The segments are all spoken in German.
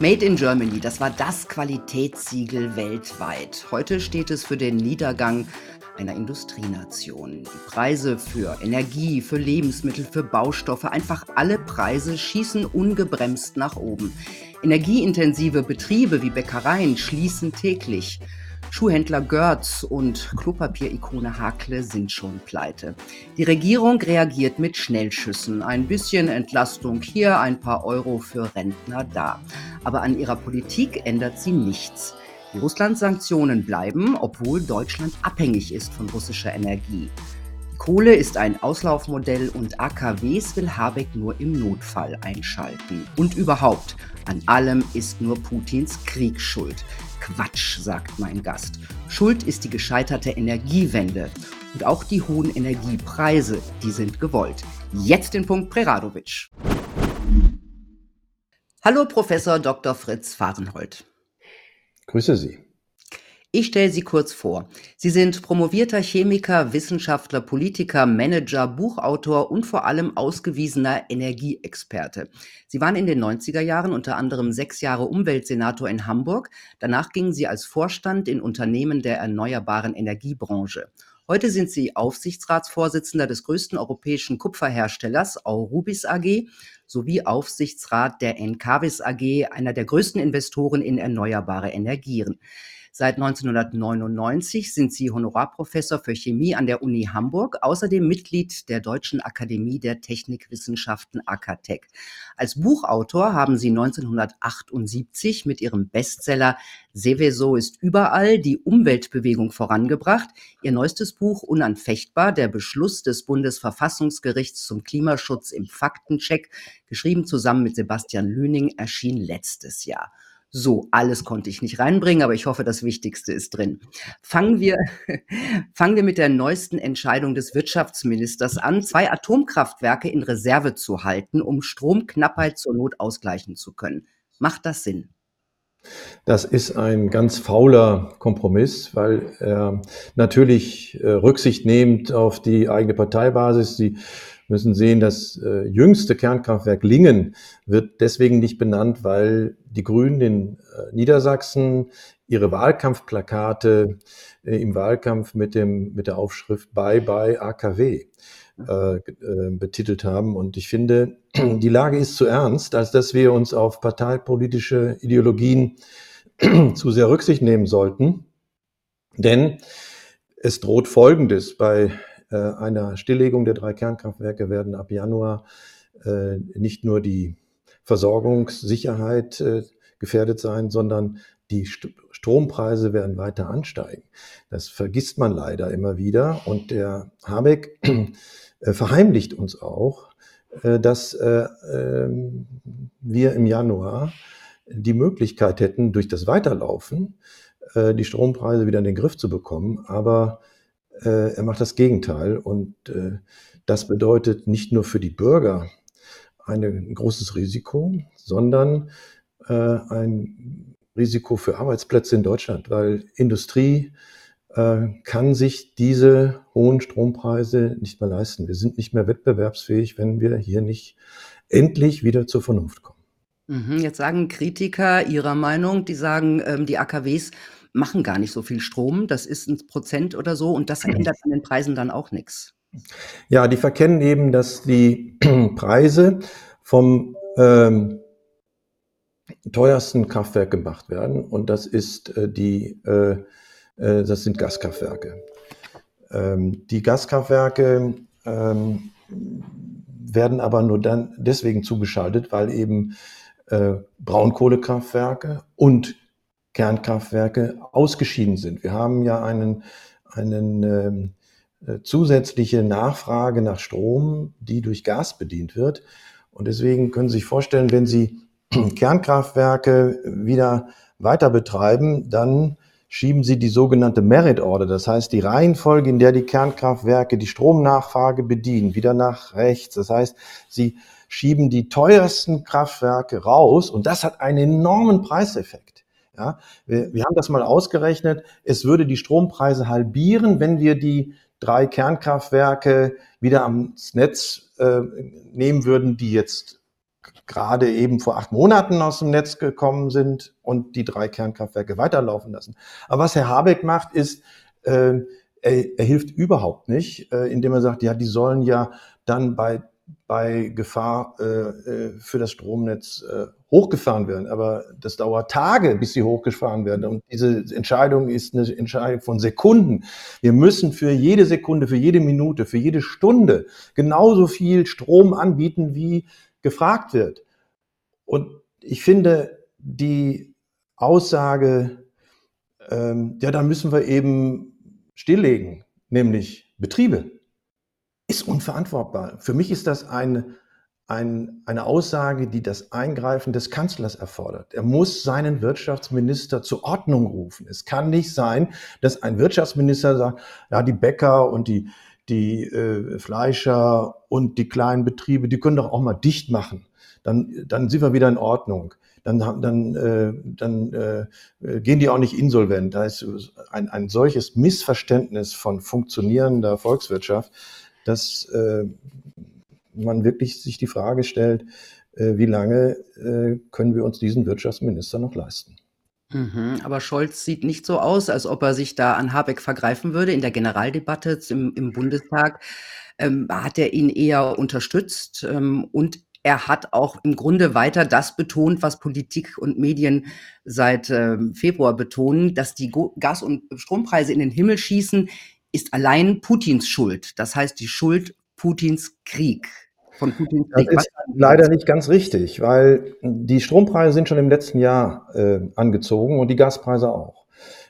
Made in Germany, das war das Qualitätssiegel weltweit. Heute steht es für den Niedergang einer Industrienation. Die Preise für Energie, für Lebensmittel, für Baustoffe, einfach alle Preise schießen ungebremst nach oben. Energieintensive Betriebe wie Bäckereien schließen täglich. Schuhhändler Görz und Klopapierikone Hakle sind schon pleite. Die Regierung reagiert mit Schnellschüssen. Ein bisschen Entlastung hier, ein paar Euro für Rentner da. Aber an ihrer Politik ändert sie nichts. Die Russland-Sanktionen bleiben, obwohl Deutschland abhängig ist von russischer Energie. Die Kohle ist ein Auslaufmodell und AKWs will Habeck nur im Notfall einschalten. Und überhaupt, an allem ist nur Putins Krieg schuld. Quatsch, sagt mein Gast. Schuld ist die gescheiterte Energiewende. Und auch die hohen Energiepreise, die sind gewollt. Jetzt den Punkt Preradovic. Hallo Professor Dr. Fritz Fahrenhold. Grüße Sie. Ich stelle Sie kurz vor. Sie sind promovierter Chemiker, Wissenschaftler, Politiker, Manager, Buchautor und vor allem ausgewiesener Energieexperte. Sie waren in den 90er Jahren unter anderem sechs Jahre Umweltsenator in Hamburg. Danach gingen Sie als Vorstand in Unternehmen der erneuerbaren Energiebranche. Heute sind Sie Aufsichtsratsvorsitzender des größten europäischen Kupferherstellers Aurubis AG sowie Aufsichtsrat der Encavis AG, einer der größten Investoren in erneuerbare Energien. Seit 1999 sind sie Honorarprofessor für Chemie an der Uni Hamburg, außerdem Mitglied der Deutschen Akademie der Technikwissenschaften AKTEC. Als Buchautor haben sie 1978 mit ihrem Bestseller Seveso ist überall die Umweltbewegung vorangebracht. Ihr neuestes Buch Unanfechtbar, der Beschluss des Bundesverfassungsgerichts zum Klimaschutz im Faktencheck, geschrieben zusammen mit Sebastian Lüning, erschien letztes Jahr. So, alles konnte ich nicht reinbringen, aber ich hoffe, das Wichtigste ist drin. Fangen wir, fangen wir mit der neuesten Entscheidung des Wirtschaftsministers an, zwei Atomkraftwerke in Reserve zu halten, um Stromknappheit zur Not ausgleichen zu können. Macht das Sinn? Das ist ein ganz fauler Kompromiss, weil er natürlich äh, Rücksicht nehmt auf die eigene Parteibasis, die müssen sehen, das äh, jüngste Kernkraftwerk Lingen wird deswegen nicht benannt, weil die Grünen in äh, Niedersachsen ihre Wahlkampfplakate äh, im Wahlkampf mit, dem, mit der Aufschrift Bye Bye AKW äh, äh, betitelt haben. Und ich finde, die Lage ist zu ernst, als dass wir uns auf parteipolitische Ideologien zu sehr Rücksicht nehmen sollten. Denn es droht Folgendes bei einer Stilllegung der drei Kernkraftwerke werden ab Januar äh, nicht nur die Versorgungssicherheit äh, gefährdet sein, sondern die Strompreise werden weiter ansteigen. Das vergisst man leider immer wieder. Und der Habeck verheimlicht uns auch, dass ähm, wir im Januar die Möglichkeit hätten, durch das Weiterlaufen die Strompreise wieder in den Griff zu bekommen. Aber äh, er macht das Gegenteil. Und äh, das bedeutet nicht nur für die Bürger ein großes Risiko, sondern äh, ein Risiko für Arbeitsplätze in Deutschland, weil Industrie äh, kann sich diese hohen Strompreise nicht mehr leisten. Wir sind nicht mehr wettbewerbsfähig, wenn wir hier nicht endlich wieder zur Vernunft kommen. Mhm, jetzt sagen Kritiker ihrer Meinung, die sagen, ähm, die AKWs machen gar nicht so viel Strom. Das ist ein Prozent oder so und das ändert an den Preisen dann auch nichts. Ja, die verkennen eben, dass die Preise vom ähm, teuersten Kraftwerk gemacht werden und das ist äh, die, äh, äh, das sind Gaskraftwerke. Ähm, die Gaskraftwerke ähm, werden aber nur dann deswegen zugeschaltet, weil eben äh, Braunkohlekraftwerke und Kernkraftwerke ausgeschieden sind. Wir haben ja einen, einen ähm, äh, zusätzliche Nachfrage nach Strom, die durch Gas bedient wird. Und deswegen können Sie sich vorstellen, wenn Sie Kernkraftwerke wieder weiter betreiben, dann schieben Sie die sogenannte Merit Order, das heißt die Reihenfolge, in der die Kernkraftwerke die Stromnachfrage bedienen, wieder nach rechts. Das heißt, Sie schieben die teuersten Kraftwerke raus und das hat einen enormen Preiseffekt. Ja, wir, wir haben das mal ausgerechnet. Es würde die Strompreise halbieren, wenn wir die drei Kernkraftwerke wieder ans Netz äh, nehmen würden, die jetzt gerade eben vor acht Monaten aus dem Netz gekommen sind und die drei Kernkraftwerke weiterlaufen lassen. Aber was Herr Habeck macht, ist, äh, er, er hilft überhaupt nicht, äh, indem er sagt, ja, die sollen ja dann bei bei Gefahr äh, äh, für das Stromnetz äh, hochgefahren werden. Aber das dauert Tage, bis sie hochgefahren werden. Und diese Entscheidung ist eine Entscheidung von Sekunden. Wir müssen für jede Sekunde, für jede Minute, für jede Stunde genauso viel Strom anbieten, wie gefragt wird. Und ich finde die Aussage, ähm, ja, da müssen wir eben stilllegen, nämlich Betriebe ist unverantwortbar. Für mich ist das eine, ein, eine Aussage, die das Eingreifen des Kanzlers erfordert. Er muss seinen Wirtschaftsminister zur Ordnung rufen. Es kann nicht sein, dass ein Wirtschaftsminister sagt, ja, die Bäcker und die, die äh, Fleischer und die kleinen Betriebe, die können doch auch mal dicht machen. Dann, dann sind wir wieder in Ordnung. Dann, dann, äh, dann äh, gehen die auch nicht insolvent. Da ist ein, ein solches Missverständnis von funktionierender Volkswirtschaft dass äh, man wirklich sich die Frage stellt, äh, wie lange äh, können wir uns diesen Wirtschaftsminister noch leisten? Mhm, aber Scholz sieht nicht so aus, als ob er sich da an Habeck vergreifen würde. In der Generaldebatte im, im Bundestag ähm, hat er ihn eher unterstützt ähm, und er hat auch im Grunde weiter das betont, was Politik und Medien seit ähm, Februar betonen, dass die Gas- und Strompreise in den Himmel schießen, ist allein Putins Schuld. Das heißt, die Schuld Putins Krieg. Von Putins Krieg. Das ist leider nicht ganz richtig, weil die Strompreise sind schon im letzten Jahr äh, angezogen und die Gaspreise auch.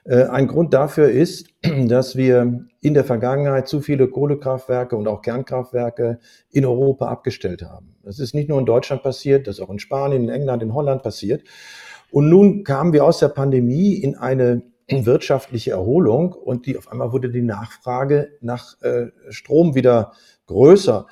Äh, ein Grund dafür ist, dass wir in der Vergangenheit zu viele Kohlekraftwerke und auch Kernkraftwerke in Europa abgestellt haben. Das ist nicht nur in Deutschland passiert, das ist auch in Spanien, in England, in Holland passiert. Und nun kamen wir aus der Pandemie in eine wirtschaftliche Erholung und die auf einmal wurde die Nachfrage nach äh, Strom wieder größer.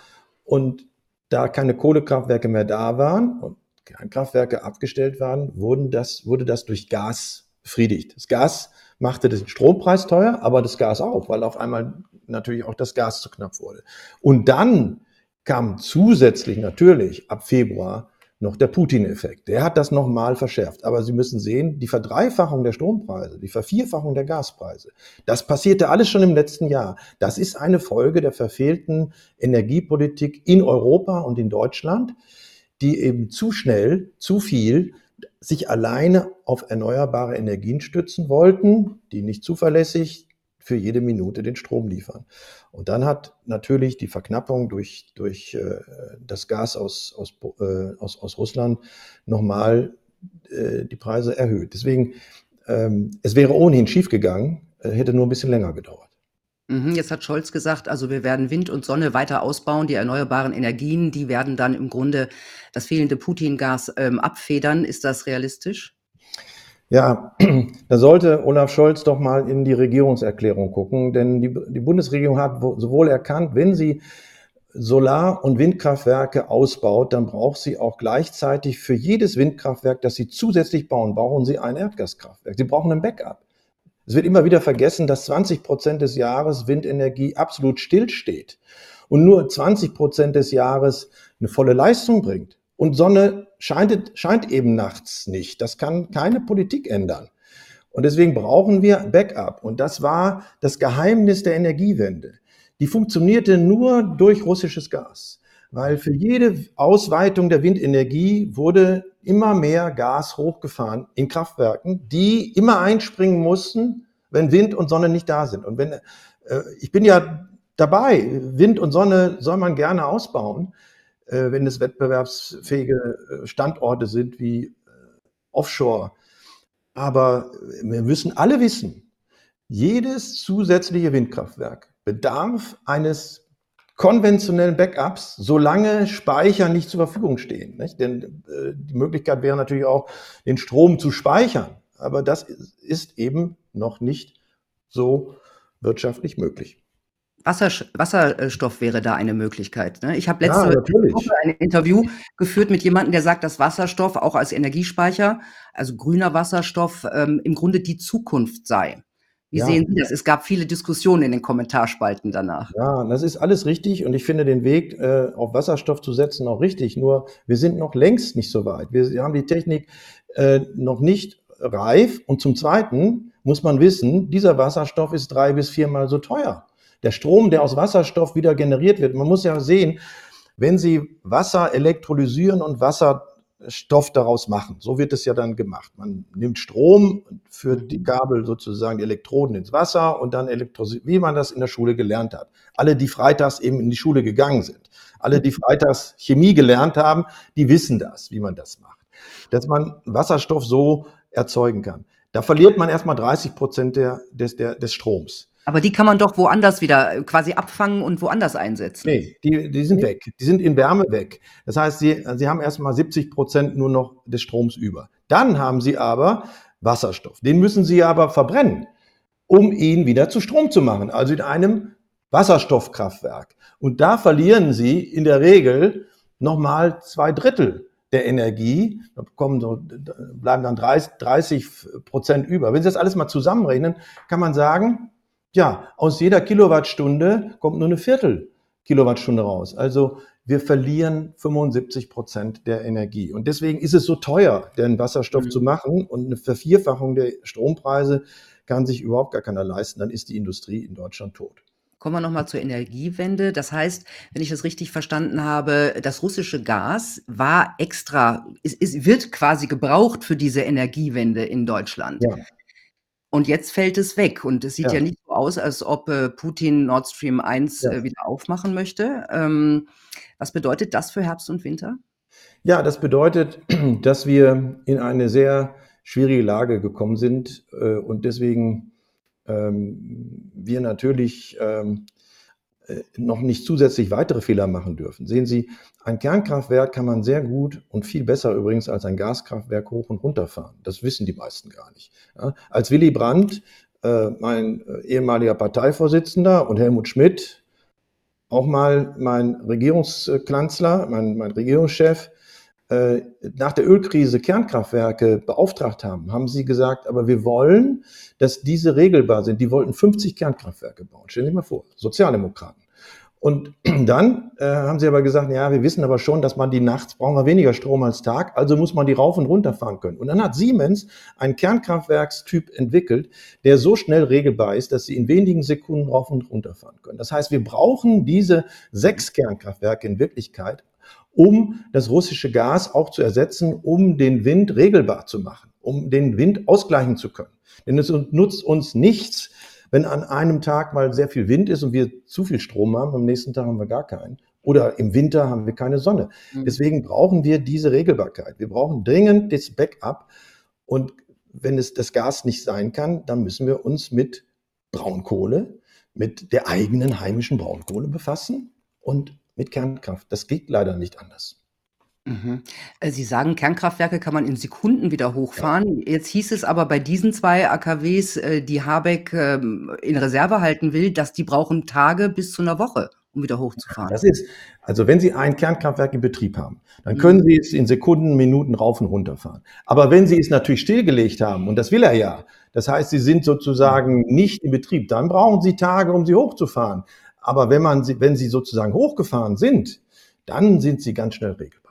Und da keine Kohlekraftwerke mehr da waren und Kernkraftwerke abgestellt waren, wurden das, wurde das durch Gas befriedigt. Das Gas machte den Strompreis teuer, aber das Gas auch, weil auf einmal natürlich auch das Gas zu knapp wurde. Und dann kam zusätzlich natürlich ab Februar noch der Putin-Effekt. Der hat das nochmal verschärft. Aber Sie müssen sehen, die Verdreifachung der Strompreise, die Vervierfachung der Gaspreise, das passierte alles schon im letzten Jahr. Das ist eine Folge der verfehlten Energiepolitik in Europa und in Deutschland, die eben zu schnell, zu viel sich alleine auf erneuerbare Energien stützen wollten, die nicht zuverlässig für jede Minute den Strom liefern. Und dann hat natürlich die Verknappung durch, durch äh, das Gas aus, aus, äh, aus, aus Russland nochmal äh, die Preise erhöht. Deswegen, ähm, es wäre ohnehin schiefgegangen, äh, hätte nur ein bisschen länger gedauert. Mhm, jetzt hat Scholz gesagt, also wir werden Wind und Sonne weiter ausbauen, die erneuerbaren Energien, die werden dann im Grunde das fehlende Putin-Gas ähm, abfedern. Ist das realistisch? Ja, da sollte Olaf Scholz doch mal in die Regierungserklärung gucken, denn die, die Bundesregierung hat sowohl erkannt, wenn sie Solar- und Windkraftwerke ausbaut, dann braucht sie auch gleichzeitig für jedes Windkraftwerk, das sie zusätzlich bauen, brauchen sie ein Erdgaskraftwerk. Sie brauchen ein Backup. Es wird immer wieder vergessen, dass 20 Prozent des Jahres Windenergie absolut stillsteht und nur 20 Prozent des Jahres eine volle Leistung bringt. Und Sonne scheint, scheint eben nachts nicht. Das kann keine Politik ändern. Und deswegen brauchen wir Backup. Und das war das Geheimnis der Energiewende. Die funktionierte nur durch russisches Gas. Weil für jede Ausweitung der Windenergie wurde immer mehr Gas hochgefahren in Kraftwerken, die immer einspringen mussten, wenn Wind und Sonne nicht da sind. Und wenn, äh, ich bin ja dabei, Wind und Sonne soll man gerne ausbauen. Äh, wenn es wettbewerbsfähige äh, Standorte sind wie äh, Offshore. Aber wir müssen alle wissen, jedes zusätzliche Windkraftwerk bedarf eines konventionellen Backups, solange Speicher nicht zur Verfügung stehen. Nicht? Denn äh, die Möglichkeit wäre natürlich auch, den Strom zu speichern. Aber das ist eben noch nicht so wirtschaftlich möglich. Wassersch Wasserstoff wäre da eine Möglichkeit, ne? Ich habe letzte Ja, Woche ein Interview geführt mit jemandem, der sagt, dass Wasserstoff auch als Energiespeicher, also grüner Wasserstoff, ähm, im Grunde die Zukunft sei. Wie Ja. sehen Sie das? Es gab viele Diskussionen in den Kommentarspalten danach. Ja, das ist alles richtig und ich finde den Weg, äh, auf Wasserstoff zu setzen, auch richtig. Nur wir sind noch längst nicht so weit. Wir haben die Technik äh, noch nicht reif und zum Zweiten muss man wissen, dieser Wasserstoff ist drei bis viermal so teuer. Der Strom, der aus Wasserstoff wieder generiert wird, man muss ja sehen, wenn Sie Wasser elektrolysieren und Wasserstoff daraus machen, so wird es ja dann gemacht. Man nimmt Strom, führt die Kabel sozusagen, die Elektroden ins Wasser und dann elektrisiert, wie man das in der Schule gelernt hat. Alle, die freitags eben in die Schule gegangen sind, alle, die freitags Chemie gelernt haben, die wissen das, wie man das macht. Dass man Wasserstoff so erzeugen kann. Da verliert man erstmal 30 Prozent der, des, der, des Stroms. Aber die kann man doch woanders wieder äh, quasi abfangen und woanders einsetzen. Nee, die, die sind weg. Die sind in Wärme weg. Das heißt, sie, sie haben erstmal 70 Prozent nur noch des Stroms über. Dann haben sie aber Wasserstoff. Den müssen sie aber verbrennen, um ihn wieder zu Strom zu machen. Also in einem Wasserstoffkraftwerk. Und da verlieren sie in der Regel nochmal zwei Drittel der Energie. Da kommen so, bleiben dann 30, 30 Prozent über. Wenn Sie das alles mal zusammenrechnen, kann man sagen, ja, aus jeder Kilowattstunde kommt nur eine Viertel Kilowattstunde raus. Also wir verlieren 75 Prozent der Energie. Und deswegen ist es so teuer, den Wasserstoff Mhm. zu machen. Und eine Vervierfachung der Strompreise kann sich überhaupt gar keiner leisten. Dann ist die Industrie in Deutschland tot. Kommen wir nochmal zur Energiewende. Das heißt, wenn ich das richtig verstanden habe, das russische Gas war extra, es, es wird quasi gebraucht für diese Energiewende in Deutschland. Ja. Und jetzt fällt es weg. Und es sieht ja, Ja. nicht aus, als ob äh, Putin Nord Stream 1 Ja. äh, wieder aufmachen möchte. Ähm, was bedeutet das für Herbst und Winter? Ja, das bedeutet, dass wir in eine sehr schwierige Lage gekommen sind äh, und deswegen ähm, wir natürlich ähm, äh, noch nicht zusätzlich weitere Fehler machen dürfen. Sehen Sie, ein Kernkraftwerk kann man sehr gut und viel besser übrigens als ein Gaskraftwerk hoch und runter fahren. Das wissen die meisten gar nicht. Ja, als Willy Brandt, äh, mein äh, ehemaliger Parteivorsitzender und Helmut Schmidt, auch mal mein Regierungskanzler, mein, mein Regierungschef, äh, nach der Ölkrise Kernkraftwerke beauftragt haben, haben sie gesagt, aber wir wollen, dass diese regelbar sind. Die wollten 50 Kernkraftwerke bauen. Stellen Sie sich mal vor, Sozialdemokraten. Und dann äh, haben sie aber gesagt, ja, wir wissen aber schon, dass man die nachts brauchen wir weniger Strom als Tag, also muss man die rauf und runter fahren können. Und dann hat Siemens einen Kernkraftwerkstyp entwickelt, der so schnell regelbar ist, dass sie in wenigen Sekunden rauf und runter fahren können. Das heißt, wir brauchen diese sechs Kernkraftwerke in Wirklichkeit, um das russische Gas auch zu ersetzen, um den Wind regelbar zu machen, um den Wind ausgleichen zu können. Denn es nutzt uns nichts, wenn an einem Tag mal sehr viel Wind ist und wir zu viel Strom haben, am nächsten Tag haben wir gar keinen. Oder im Winter haben wir keine Sonne. Mhm. Deswegen brauchen wir diese Regelbarkeit. Wir brauchen dringend das Backup. Und wenn es das Gas nicht sein kann, dann müssen wir uns mit Braunkohle, mit der eigenen heimischen Braunkohle befassen und mit Kernkraft. Das geht leider nicht anders. Mhm. Äh, Sie sagen, Kernkraftwerke kann man in Sekunden wieder hochfahren. Jetzt hieß es aber bei diesen zwei AKWs, äh, die Habeck ähm, in Reserve halten will, dass die brauchen Tage bis zu einer Woche, um wieder hochzufahren. Das ist, also wenn Sie ein Kernkraftwerk in Betrieb haben, dann Mhm. können Sie es in Sekunden, Minuten rauf und runter fahren. Aber wenn Sie es natürlich stillgelegt haben, und das will er ja, das heißt, Sie sind sozusagen nicht in Betrieb, dann brauchen Sie Tage, um sie hochzufahren. Aber wenn man sie, wenn Sie sozusagen hochgefahren sind, dann sind Sie ganz schnell regelbar.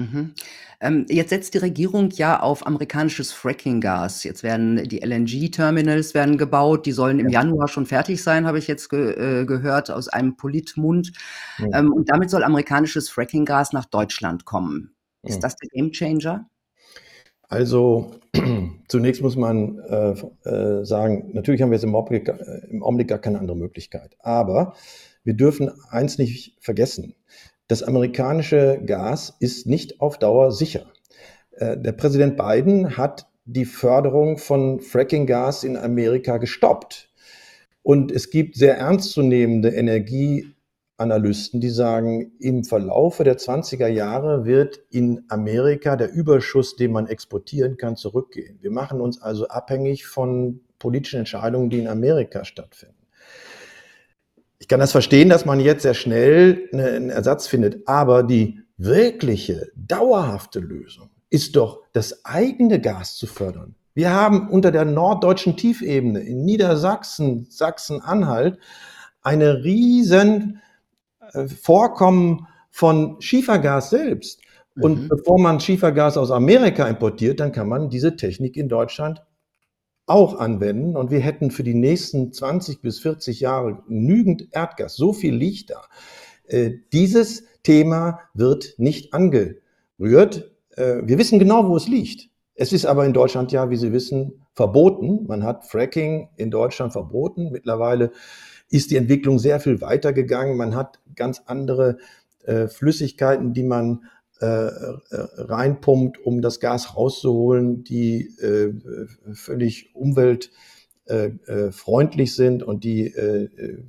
Mhm. Ähm, jetzt setzt die Regierung ja auf amerikanisches Fracking-Gas. Jetzt werden die LNG-Terminals werden gebaut, die sollen im Ja. Januar schon fertig sein, habe ich jetzt ge äh, gehört aus einem Politmund. Ja. Ähm, und damit soll amerikanisches Fracking-Gas nach Deutschland kommen. Ist Ja. das der Gamechanger? Also zunächst muss man äh, äh, sagen, natürlich haben wir jetzt im Augenblick, äh, im Augenblick gar keine andere Möglichkeit. Aber wir dürfen eins nicht vergessen. Das amerikanische Gas ist nicht auf Dauer sicher. Äh, der Präsident Biden hat die Förderung von Fracking-Gas in Amerika gestoppt. Und es gibt sehr ernstzunehmende Energieanalysten, die sagen, im Verlaufe der 20er Jahre wird in Amerika der Überschuss, den man exportieren kann, zurückgehen. Wir machen uns also abhängig von politischen Entscheidungen, die in Amerika stattfinden. Ich kann das verstehen, dass man jetzt sehr schnell einen Ersatz findet, aber die wirkliche, dauerhafte Lösung ist doch, das eigene Gas zu fördern. Wir haben unter der norddeutschen Tiefebene in Niedersachsen, Sachsen-Anhalt eine riesen äh, Vorkommen von Schiefergas selbst. Und mhm. bevor man Schiefergas aus Amerika importiert, dann kann man diese Technik in Deutschland auch anwenden. Und wir hätten für die nächsten 20 bis 40 Jahre genügend Erdgas. So viel liegt da. Äh, dieses Thema wird nicht angerührt. Äh, wir wissen genau, wo es liegt. Es ist aber in Deutschland ja, wie Sie wissen, verboten. Man hat Fracking in Deutschland verboten. Mittlerweile ist die Entwicklung sehr viel weiter gegangen. Man hat ganz andere äh, Flüssigkeiten, die man reinpumpt, um das Gas rauszuholen, die äh, völlig umweltfreundlich äh, sind und die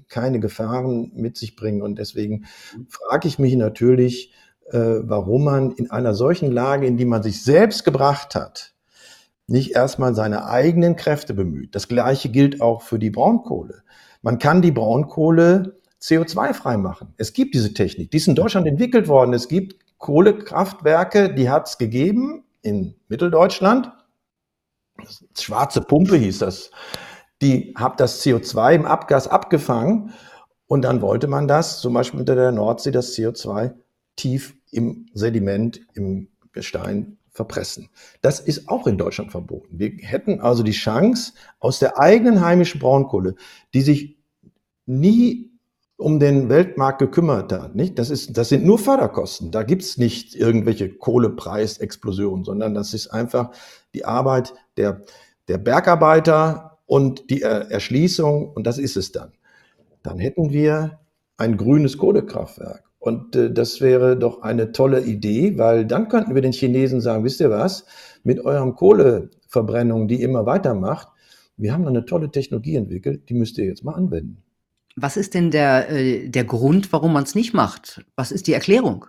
keine Gefahren mit sich bringen. Und deswegen frage ich mich natürlich, warum man in einer solchen Lage, in die man sich selbst gebracht hat, nicht erstmal seine eigenen Kräfte bemüht. Das Gleiche gilt auch für die Braunkohle. Man kann die Braunkohle CO2-frei machen. Es gibt diese Technik, die ist in Deutschland entwickelt worden. Es gibt Kohlekraftwerke, die hat es gegeben in Mitteldeutschland. Schwarze Pumpe hieß das. Die hat das CO2 im Abgas abgefangen und dann wollte man das, zum Beispiel unter der Nordsee, das CO2 tief im Sediment, im Gestein verpressen. Das ist auch in Deutschland verboten. Wir hätten also die Chance, aus der eigenen heimischen Braunkohle, die sich nie um den Weltmarkt gekümmert hat. Nicht? Das, ist, das sind nur Förderkosten. Da gibt's nicht irgendwelche Kohlepreisexplosionen, sondern das ist einfach die Arbeit der, der Bergarbeiter und die Erschließung und das ist es dann. Dann hätten wir ein grünes Kohlekraftwerk. Und äh, das wäre doch eine tolle Idee, weil dann könnten wir den Chinesen sagen, wisst ihr was, mit eurem Kohleverbrennung, die immer weitermacht, wir haben eine tolle Technologie entwickelt, die müsst ihr jetzt mal anwenden. Was ist denn der, äh, der Grund, warum man es nicht macht? Was ist die Erklärung?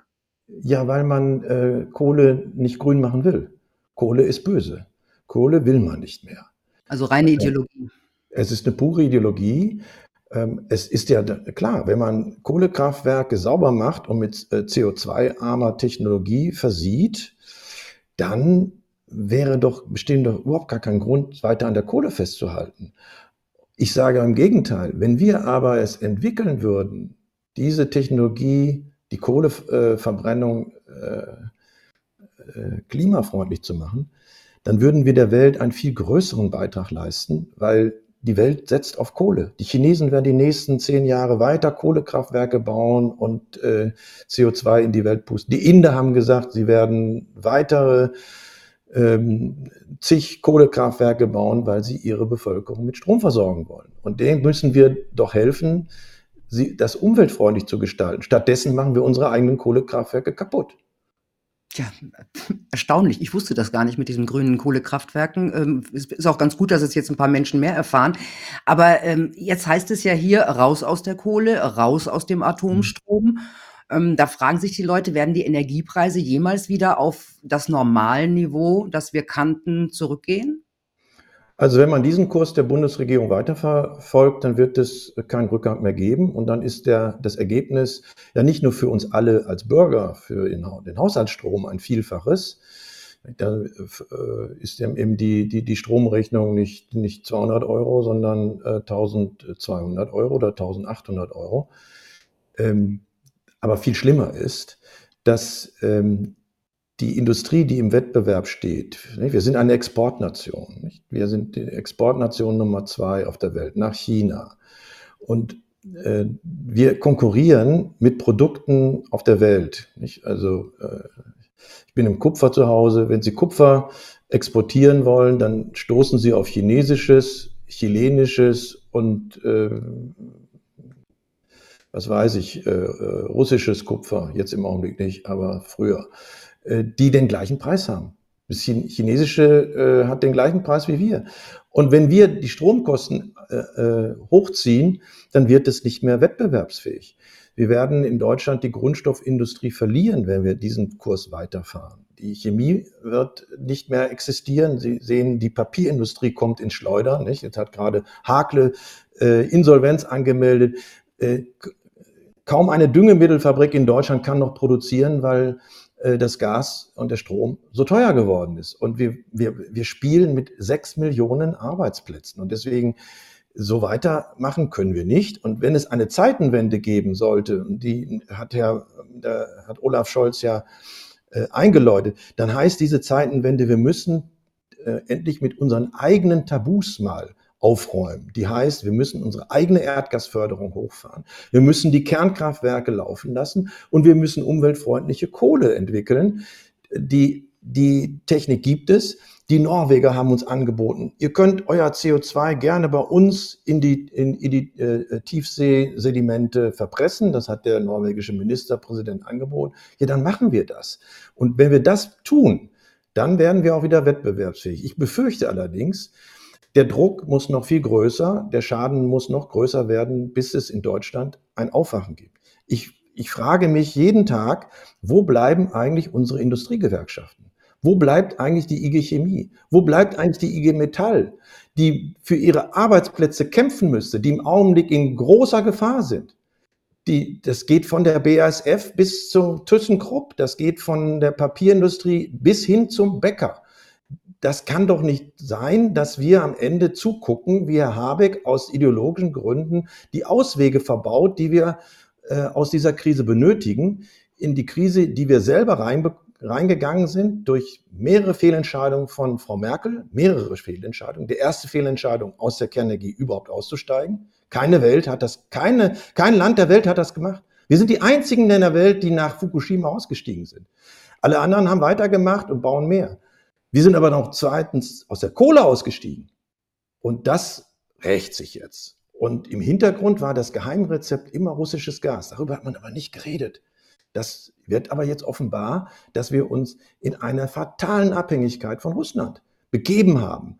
Ja, weil man äh, Kohle nicht grün machen will. Kohle ist böse. Kohle will man nicht mehr. Also reine äh, Ideologie. Es ist eine pure Ideologie. Ähm, es ist ja klar, wenn man Kohlekraftwerke sauber macht und mit äh, CO2-armer Technologie versieht, dann wäre doch, bestehen doch überhaupt gar kein Grund, weiter an der Kohle festzuhalten. Ich sage im Gegenteil, wenn wir aber es entwickeln würden, diese Technologie, die Kohleverbrennung äh, äh, klimafreundlich zu machen, dann würden wir der Welt einen viel größeren Beitrag leisten, weil die Welt setzt auf Kohle. Die Chinesen werden die nächsten zehn Jahre weiter Kohlekraftwerke bauen und äh, CO2 in die Welt pusten. Die Inder haben gesagt, sie werden weitere ähm, zig Kohlekraftwerke bauen, weil sie ihre Bevölkerung mit Strom versorgen wollen. Und dem müssen wir doch helfen, sie, das umweltfreundlich zu gestalten. Stattdessen machen wir unsere eigenen Kohlekraftwerke kaputt. Ja, erstaunlich. Ich wusste das gar nicht mit diesen grünen Kohlekraftwerken. Ähm, es ist auch ganz gut, dass es jetzt ein paar Menschen mehr erfahren. Aber ähm, jetzt heißt es ja hier raus aus der Kohle, raus aus dem Atomstrom. Ähm, da fragen sich die Leute, werden die Energiepreise jemals wieder auf das Normalniveau, das wir kannten, zurückgehen? Also wenn man diesen Kurs der Bundesregierung weiterverfolgt, dann wird es keinen Rückgang mehr geben. Und dann ist der, das Ergebnis ja nicht nur für uns alle als Bürger, für den Haushaltsstrom ein Vielfaches. Da äh, ist eben die, die, die Stromrechnung nicht, nicht 200 Euro, sondern 1200 äh, Euro oder 1800 Euro. Ähm, aber viel schlimmer ist, dass ähm, die Industrie, die im Wettbewerb steht, wir sind eine Exportnation. Wir sind die Exportnation Nummer zwei auf der Welt nach China. Und äh, wir konkurrieren mit Produkten auf der Welt. Also äh, ich bin im Kupfer zu Hause. Wenn Sie Kupfer exportieren wollen, dann stoßen Sie auf chinesisches, chilenisches und äh, was weiß ich, russisches Kupfer, jetzt im Augenblick nicht, aber früher. Äh, die den gleichen Preis haben. Das Chinesische äh, hat den gleichen Preis wie wir. Und wenn wir die Stromkosten äh, äh, hochziehen, dann wird es nicht mehr wettbewerbsfähig. Wir werden in Deutschland die Grundstoffindustrie verlieren, wenn wir diesen Kurs weiterfahren. Die Chemie wird nicht mehr existieren. Sie sehen, die Papierindustrie kommt ins Schleudern. Nicht? Jetzt hat gerade Hakle äh, Insolvenz angemeldet. Äh, kaum eine Düngemittelfabrik in Deutschland kann noch produzieren, weil äh, das Gas und der Strom so teuer geworden ist. Und wir, wir, wir spielen mit sechs Millionen Arbeitsplätzen. Und deswegen so weitermachen können wir nicht. Und wenn es eine Zeitenwende geben sollte, die hat Herr, hat Olaf Scholz ja äh, eingeläutet, dann heißt diese Zeitenwende, wir müssen äh, endlich mit unseren eigenen Tabus mal aufräumen. Die heißt, wir müssen unsere eigene Erdgasförderung hochfahren. Wir müssen die Kernkraftwerke laufen lassen und wir müssen umweltfreundliche Kohle entwickeln. Die, die Technik gibt es. Die Norweger haben uns angeboten, ihr könnt euer CO2 gerne bei uns in die, in, in die äh, Tiefseesedimente verpressen. Das hat der norwegische Ministerpräsident angeboten. Ja, dann machen wir das. Und wenn wir das tun, dann werden wir auch wieder wettbewerbsfähig. Ich befürchte allerdings, der Druck muss noch viel größer, der Schaden muss noch größer werden, bis es in Deutschland ein Aufwachen gibt. Ich, ich frage mich jeden Tag, wo bleiben eigentlich unsere Industriegewerkschaften? Wo bleibt eigentlich die IG Chemie? Wo bleibt eigentlich die IG Metall, die für ihre Arbeitsplätze kämpfen müsste, die im Augenblick in großer Gefahr sind? Die, das geht von der BASF bis zum ThyssenKrupp, das geht von der Papierindustrie bis hin zum Bäcker das kann doch nicht sein, dass wir am Ende zugucken, wie Herr Habeck aus ideologischen Gründen die Auswege verbaut, die wir äh, aus dieser Krise benötigen, in die Krise, die wir selber rein, reingegangen sind durch mehrere Fehlentscheidungen von Frau Merkel, mehrere Fehlentscheidungen. Die erste Fehlentscheidung, aus der Kernenergie überhaupt auszusteigen. Keine Welt hat das, keine, kein Land der Welt hat das gemacht. Wir sind die einzigen in der Welt, die nach Fukushima ausgestiegen sind. Alle anderen haben weitergemacht und bauen mehr. Wir sind aber noch zweitens aus der Kohle ausgestiegen. Und das rächt sich jetzt. Und im Hintergrund war das Geheimrezept immer russisches Gas. Darüber hat man aber nicht geredet. Das wird aber jetzt offenbar, dass wir uns in einer fatalen Abhängigkeit von Russland begeben haben.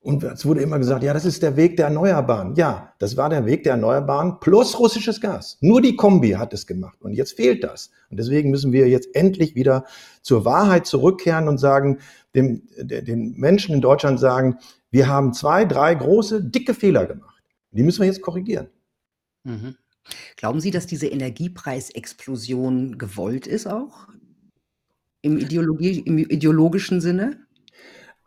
Und es wurde immer gesagt, ja, das ist der Weg der Erneuerbaren. Ja, das war der Weg der Erneuerbaren plus russisches Gas. Nur die Kombi hat es gemacht. Und jetzt fehlt das. Und deswegen müssen wir jetzt endlich wieder zur Wahrheit zurückkehren und sagen, dem, den Menschen in Deutschland sagen, wir haben zwei, drei große, dicke Fehler gemacht. Die müssen wir jetzt korrigieren. Mhm. Glauben Sie, dass diese Energiepreisexplosion gewollt ist auch? Im, Ideologie, im ideologischen Sinne?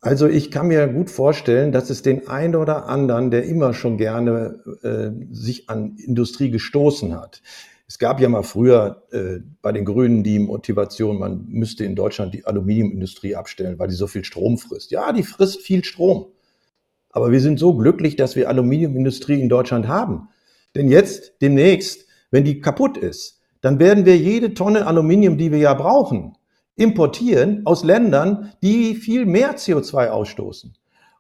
Also ich kann mir gut vorstellen, dass es den einen oder anderen, der immer schon gerne äh, sich an Industrie gestoßen hat. Es gab ja mal früher äh, bei den Grünen die Motivation, man müsste in Deutschland die Aluminiumindustrie abstellen, weil die so viel Strom frisst. Ja, die frisst viel Strom. Aber wir sind so glücklich, dass wir Aluminiumindustrie in Deutschland haben. Denn jetzt, demnächst, wenn die kaputt ist, dann werden wir jede Tonne Aluminium, die wir ja brauchen, importieren aus Ländern, die viel mehr CO2 ausstoßen.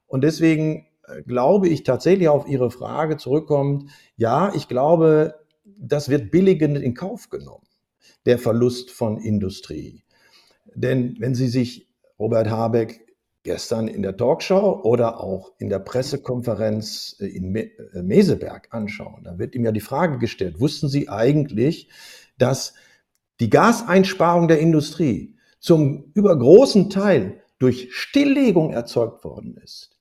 Und deswegen äh, glaube ich tatsächlich auf Ihre Frage zurückkommt, ja, ich glaube, das wird billigend in Kauf genommen, der Verlust von Industrie. Denn wenn Sie sich Robert Habeck gestern in der Talkshow oder auch in der Pressekonferenz äh, in äh, Meseberg anschauen, dann wird ihm ja die Frage gestellt, wussten Sie eigentlich, dass die Gaseinsparung der Industrie zum übergroßen Teil durch Stilllegung erzeugt worden ist.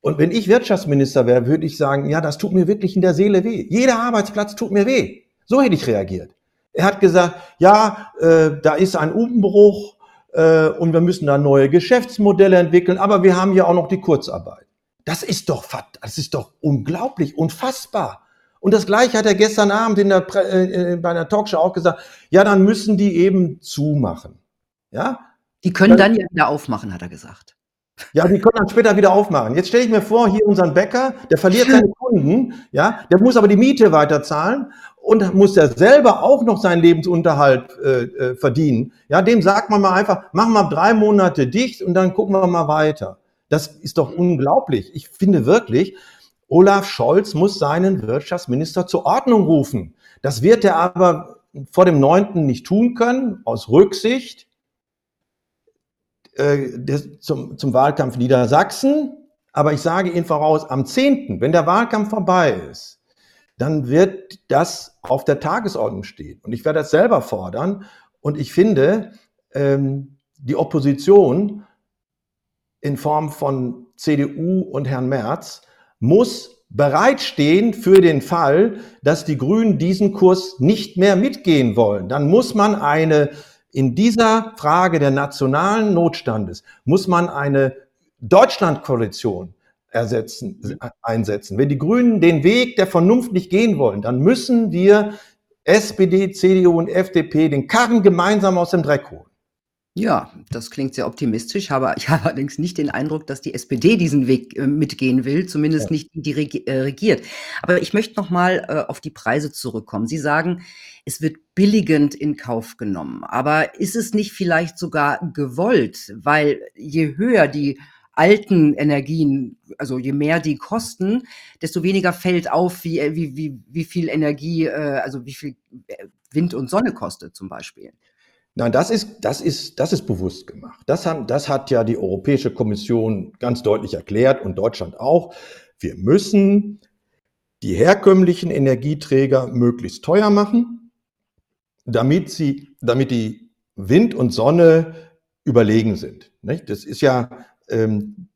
Und wenn ich Wirtschaftsminister wäre, würde ich sagen, ja, das tut mir wirklich in der Seele weh. Jeder Arbeitsplatz tut mir weh. So hätte ich reagiert. Er hat gesagt, ja, äh, da ist ein Umbruch äh, und wir müssen da neue Geschäftsmodelle entwickeln, aber wir haben ja auch noch die Kurzarbeit. Das ist doch, das ist doch unglaublich, unfassbar. Und das Gleiche hat er gestern Abend in der, äh, bei einer Talkshow auch gesagt. Ja, dann müssen die eben zumachen. Ja? Die können dann, dann ja wieder aufmachen, hat er gesagt. Ja, die können dann später wieder aufmachen. Jetzt stelle ich mir vor, hier unseren Bäcker, der verliert seine Kunden, ja, der muss aber die Miete weiterzahlen und muss ja selber auch noch seinen Lebensunterhalt äh, äh, verdienen. Ja, dem sagt man mal einfach, machen wir drei Monate dicht und dann gucken wir mal weiter. Das ist doch unglaublich. Ich finde wirklich, Olaf Scholz muss seinen Wirtschaftsminister zur Ordnung rufen. Das wird er aber vor dem Neunten nicht tun können, aus Rücksicht äh, zum, zum Wahlkampf Niedersachsen. Aber ich sage Ihnen voraus, am 10., wenn der Wahlkampf vorbei ist, dann wird das auf der Tagesordnung stehen. Und ich werde das selber fordern. Und ich finde, ähm, die Opposition in Form von CDU und Herrn Merz muss bereitstehen für den Fall, dass die Grünen diesen Kurs nicht mehr mitgehen wollen. Dann muss man eine In dieser Frage der nationalen Notstandes muss man eine Deutschlandkoalition ersetzen, einsetzen. Wenn die Grünen den Weg der Vernunft nicht gehen wollen, dann müssen wir SPD, CDU und FDP den Karren gemeinsam aus dem Dreck holen. Ja, das klingt sehr optimistisch, aber ich habe allerdings nicht den Eindruck, dass die SPD diesen Weg äh, mitgehen will, zumindest ja. nicht die, die äh, regiert. Aber ich möchte noch mal äh, auf die Preise zurückkommen. Sie sagen, es wird billigend in Kauf genommen. Aber ist es nicht vielleicht sogar gewollt? Weil je höher die alten Energien, also je mehr die kosten, desto weniger fällt auf, wie, äh, wie, wie, wie viel Energie, äh, also wie viel äh, Wind und Sonne kostet zum Beispiel. Nein, das ist, das ist, das ist bewusst gemacht. Das, haben, das hat ja die Europäische Kommission ganz deutlich erklärt und Deutschland auch. Wir müssen die herkömmlichen Energieträger möglichst teuer machen, damit sie, damit die Wind und Sonne überlegen sind. Das ist ja ähm,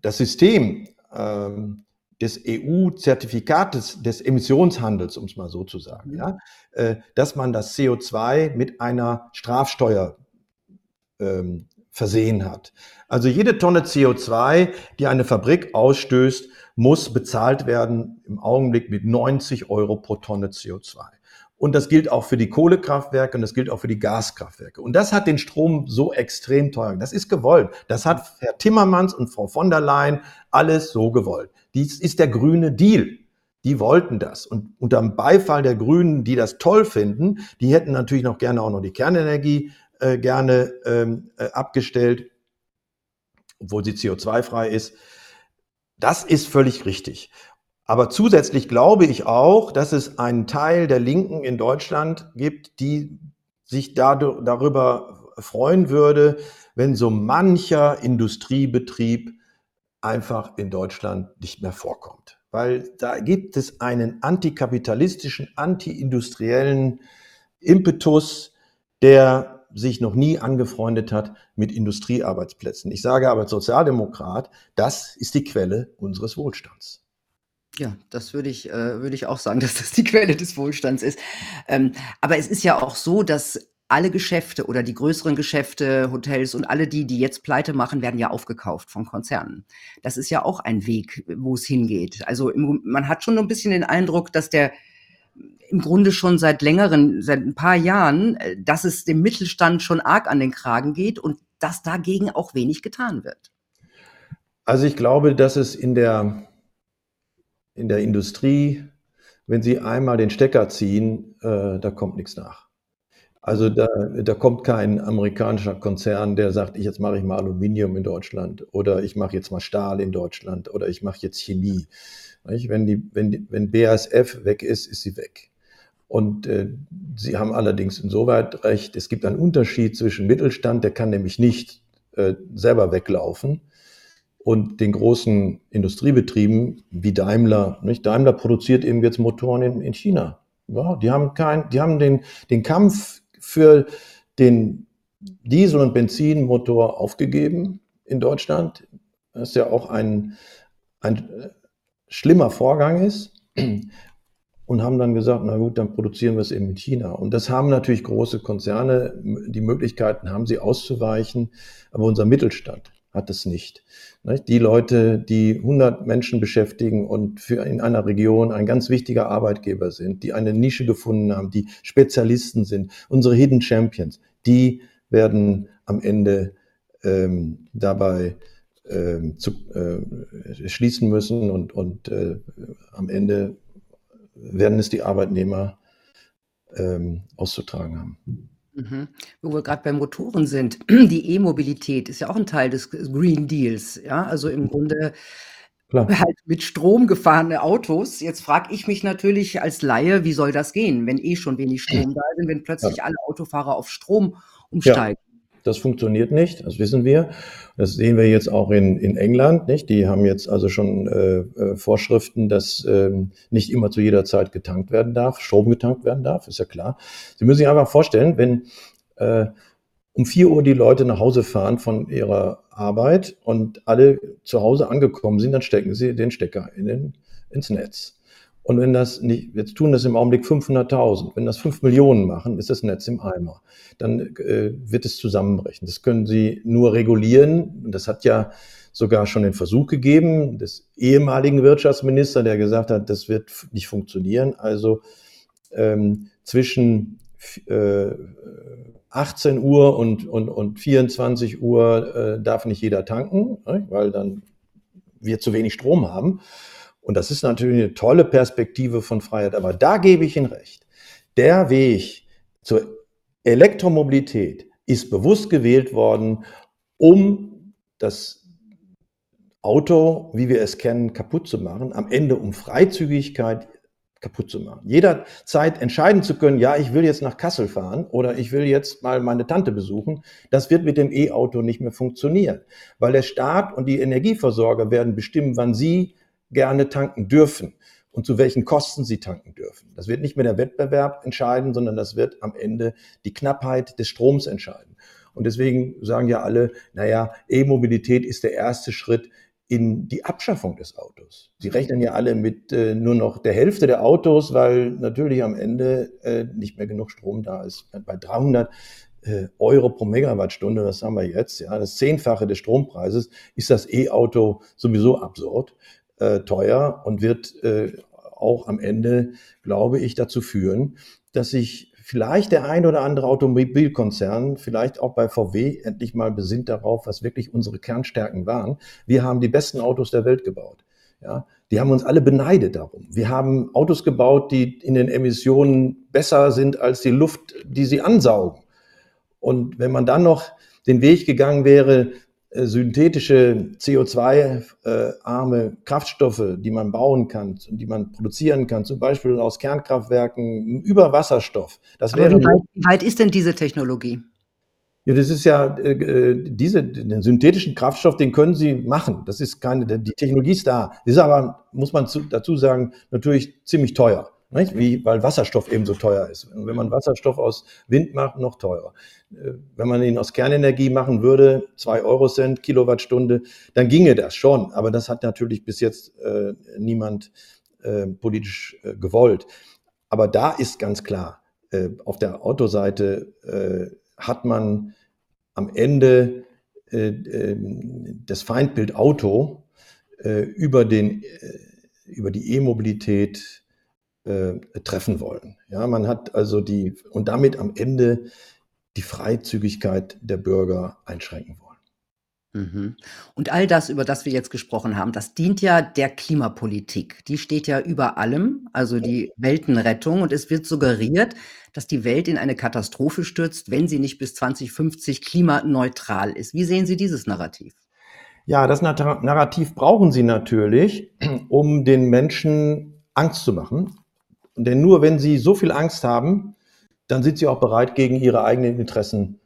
das System ähm, des EU-Zertifikates des Emissionshandels, um es mal so zu sagen, mhm. ja, äh, dass man das CO2 mit einer Strafsteuer ähm, versehen hat. Also jede Tonne CO2, die eine Fabrik ausstößt, muss bezahlt werden im Augenblick mit 90 Euro pro Tonne CO2. Und das gilt auch für die Kohlekraftwerke und das gilt auch für die Gaskraftwerke. Und das hat den Strom so extrem teuer. Das ist gewollt. Das hat Herr Timmermans und Frau von der Leyen alles so gewollt. Dies ist der grüne Deal. Die wollten das. Und unter dem Beifall der Grünen, die das toll finden, die hätten natürlich noch gerne auch noch die Kernenergie äh, gerne ähm, äh, abgestellt, obwohl sie CO2-frei ist. Das ist völlig richtig. Aber zusätzlich glaube ich auch, dass es einen Teil der Linken in Deutschland gibt, die sich darüber freuen würde, wenn so mancher Industriebetrieb einfach in Deutschland nicht mehr vorkommt. Weil da gibt es einen antikapitalistischen, antiindustriellen Impetus, der sich noch nie angefreundet hat mit Industriearbeitsplätzen. Ich sage aber als Sozialdemokrat, das ist die Quelle unseres Wohlstands. Ja, das würde ich, äh, würde ich auch sagen, dass das die Quelle des Wohlstands ist. Ähm, aber es ist ja auch so, dass alle Geschäfte oder die größeren Geschäfte, Hotels und alle die, die jetzt Pleite machen, werden ja aufgekauft von Konzernen. Das ist ja auch ein Weg, wo es hingeht. Also im, man hat schon ein bisschen den Eindruck, dass der im Grunde schon seit längeren, seit ein paar Jahren, äh, dass es dem Mittelstand schon arg an den Kragen geht und dass dagegen auch wenig getan wird. Also ich glaube, dass es in der in der Industrie, wenn Sie einmal den Stecker ziehen, äh, da kommt nichts nach. Also da, da kommt kein amerikanischer Konzern, der sagt, ich jetzt mache ich mal Aluminium in Deutschland oder ich mache jetzt mal Stahl in Deutschland oder ich mache jetzt Chemie. Wenn, die, wenn, die, wenn BASF weg ist, ist sie weg. Und äh, Sie haben allerdings insoweit recht, es gibt einen Unterschied zwischen Mittelstand, der kann nämlich nicht äh, selber weglaufen, und den großen Industriebetrieben wie Daimler. Nicht? Daimler produziert eben jetzt Motoren in, in China. Ja, die haben kein, die haben den, den Kampf für den Diesel- und Benzinmotor aufgegeben in Deutschland, was ja auch ein, ein schlimmer Vorgang ist. Und haben dann gesagt, na gut, dann produzieren wir es eben in China. Und das haben natürlich große Konzerne, die Möglichkeiten haben sie auszuweichen, aber unser Mittelstand hat es nicht. Die Leute, die 100 Menschen beschäftigen und für in einer Region ein ganz wichtiger Arbeitgeber sind, die eine Nische gefunden haben, die Spezialisten sind, unsere Hidden Champions, die werden am Ende ähm, dabei ähm, zu, äh, schließen müssen und, und äh, am Ende werden es die Arbeitnehmer ähm, auszutragen haben. Mhm. Wo wir gerade bei Motoren sind, die E-Mobilität ist ja auch ein Teil des Green Deals, ja? Also, im Grunde Klar. halt mit Strom gefahrene Autos. Jetzt frage ich mich natürlich als Laie, wie soll das gehen, wenn eh schon wenig Strom da sind, wenn plötzlich Ja. alle Autofahrer auf Strom umsteigen? Das funktioniert nicht, das wissen wir. Das sehen wir jetzt auch in, in England, nicht? Die haben jetzt also schon äh, äh, Vorschriften, dass ähm, nicht immer zu jeder Zeit getankt werden darf, Strom getankt werden darf, ist ja klar. Sie müssen sich einfach vorstellen, wenn äh, um vier Uhr die Leute nach Hause fahren von ihrer Arbeit und alle zu Hause angekommen sind, dann stecken sie den Stecker in den, ins Netz. Und wenn das nicht, jetzt tun das im Augenblick 500.000, wenn das 5 Millionen machen, ist das Netz im Eimer. Dann äh, wird es zusammenbrechen. Das können Sie nur regulieren. Das hat ja sogar schon den Versuch gegeben des ehemaligen Wirtschaftsministers, der gesagt hat, das wird nicht funktionieren. Also ähm, zwischen äh, 18 Uhr und, und, und 24 Uhr äh, darf nicht jeder tanken, ne, weil dann wir zu wenig Strom haben. Und das ist natürlich eine tolle Perspektive von Freiheit. Aber da gebe ich Ihnen recht. Der Weg zur Elektromobilität ist bewusst gewählt worden, um das Auto, wie wir es kennen, kaputt zu machen. Am Ende um Freizügigkeit kaputt zu machen. Jederzeit entscheiden zu können, ja, ich will jetzt nach Kassel fahren oder ich will jetzt mal meine Tante besuchen, das wird mit dem E-Auto nicht mehr funktionieren, weil der Staat und die Energieversorger werden bestimmen, wann sie gerne tanken dürfen und zu welchen Kosten sie tanken dürfen. Das wird nicht mehr der Wettbewerb entscheiden, sondern das wird am Ende die Knappheit des Stroms entscheiden. Und deswegen sagen ja alle, naja, E-Mobilität ist der erste Schritt in die Abschaffung des Autos. Sie rechnen ja alle mit äh, nur noch der Hälfte der Autos, weil natürlich am Ende äh, nicht mehr genug Strom da ist. Bei 300 äh, Euro pro Megawattstunde, das haben wir jetzt, ja, das Zehnfache des Strompreises, ist das E-Auto sowieso absurd äh, teuer und wird äh, auch am Ende, glaube ich, dazu führen, dass sich vielleicht der ein oder andere Automobilkonzern, vielleicht auch bei VW, endlich mal besinnt darauf, was wirklich unsere Kernstärken waren. Wir haben die besten Autos der Welt gebaut. Ja, die haben uns alle beneidet darum. Wir haben Autos gebaut, die in den Emissionen besser sind als die Luft, die sie ansaugen. Und wenn man dann noch den Weg gegangen wäre, synthetische CO2-arme Kraftstoffe, die man bauen kann und die man produzieren kann, zum Beispiel aus Kernkraftwerken über Wasserstoff. Das wäre wie, weit, wie weit ist denn diese Technologie? Ja, das ist ja äh, äh, diese den synthetischen Kraftstoff, den können Sie machen. Das ist keine, die Technologie ist da. Das ist aber, muss man zu, dazu sagen, natürlich ziemlich teuer. Nicht? Wie, weil Wasserstoff eben so teuer ist. Und wenn man Wasserstoff aus Wind macht, noch teurer. Äh, wenn man ihn aus Kernenergie machen würde, zwei Euro Cent Kilowattstunde, dann ginge das schon. Aber das hat natürlich bis jetzt äh, niemand äh, politisch äh, gewollt. Aber da ist ganz klar, äh, auf der Autoseite äh, hat man am Ende das Feindbild Auto über, den, über die E-Mobilität äh, treffen wollen. Ja, man hat also die und damit am Ende die Freizügigkeit der Bürger einschränken wollen. Mhm. Und all das, über das wir jetzt gesprochen haben, das dient ja der Klimapolitik. Die steht ja über allem, also die Weltenrettung. Und es wird suggeriert, dass die Welt in eine Katastrophe stürzt, wenn sie nicht bis 2050 klimaneutral ist. Wie sehen Sie dieses Narrativ? Ja, das Narrativ brauchen Sie natürlich, um den Menschen Angst zu machen. Denn nur wenn sie so viel Angst haben, dann sind sie auch bereit, gegen ihre eigenen Interessen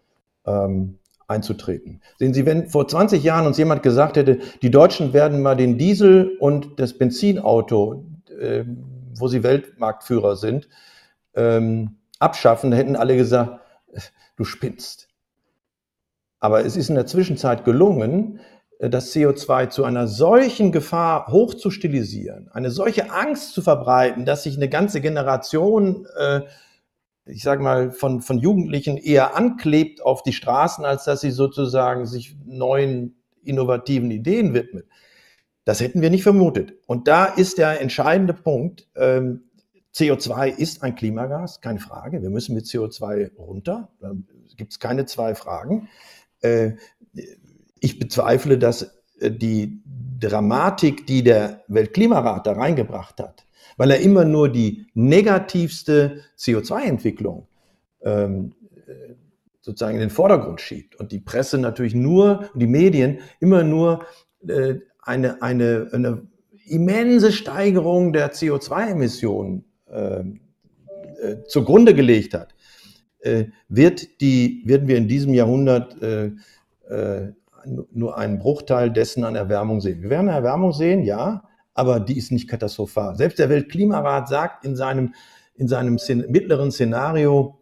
ähm, einzutreten. Sehen Sie, wenn vor 20 Jahren uns jemand gesagt hätte, die Deutschen werden mal den Diesel und das Benzinauto, äh, wo sie Weltmarktführer sind, ähm, abschaffen, hätten alle gesagt, du spinnst. Aber es ist in der Zwischenzeit gelungen, äh, das CO2 zu einer solchen Gefahr hoch zu stilisieren, eine solche Angst zu verbreiten, dass sich eine ganze Generation, äh, ich sage mal, von, von Jugendlichen eher anklebt auf die Straßen, als dass sie sozusagen sich neuen, innovativen Ideen widmet. Das hätten wir nicht vermutet. Und da ist der entscheidende Punkt. Ähm, CO2 ist ein Klimagas, keine Frage. Wir müssen mit CO2 runter. Da gibt es keine zwei Fragen. Äh, ich bezweifle, dass äh, die Dramatik, die der Weltklimarat da reingebracht hat, weil er immer nur die negativste CO2-Entwicklung ähm, äh, sozusagen in den Vordergrund schiebt und die Presse natürlich nur, die Medien immer nur äh, eine, eine, eine immense Steigerung der CO2-Emissionen äh, äh, zugrunde gelegt hat, äh, wird die, werden wir in diesem Jahrhundert äh, nur einen Bruchteil dessen an Erwärmung sehen. Wir werden Erwärmung sehen, ja, aber die ist nicht katastrophal. Selbst der Weltklimarat sagt in seinem, in seinem mittleren Szenario,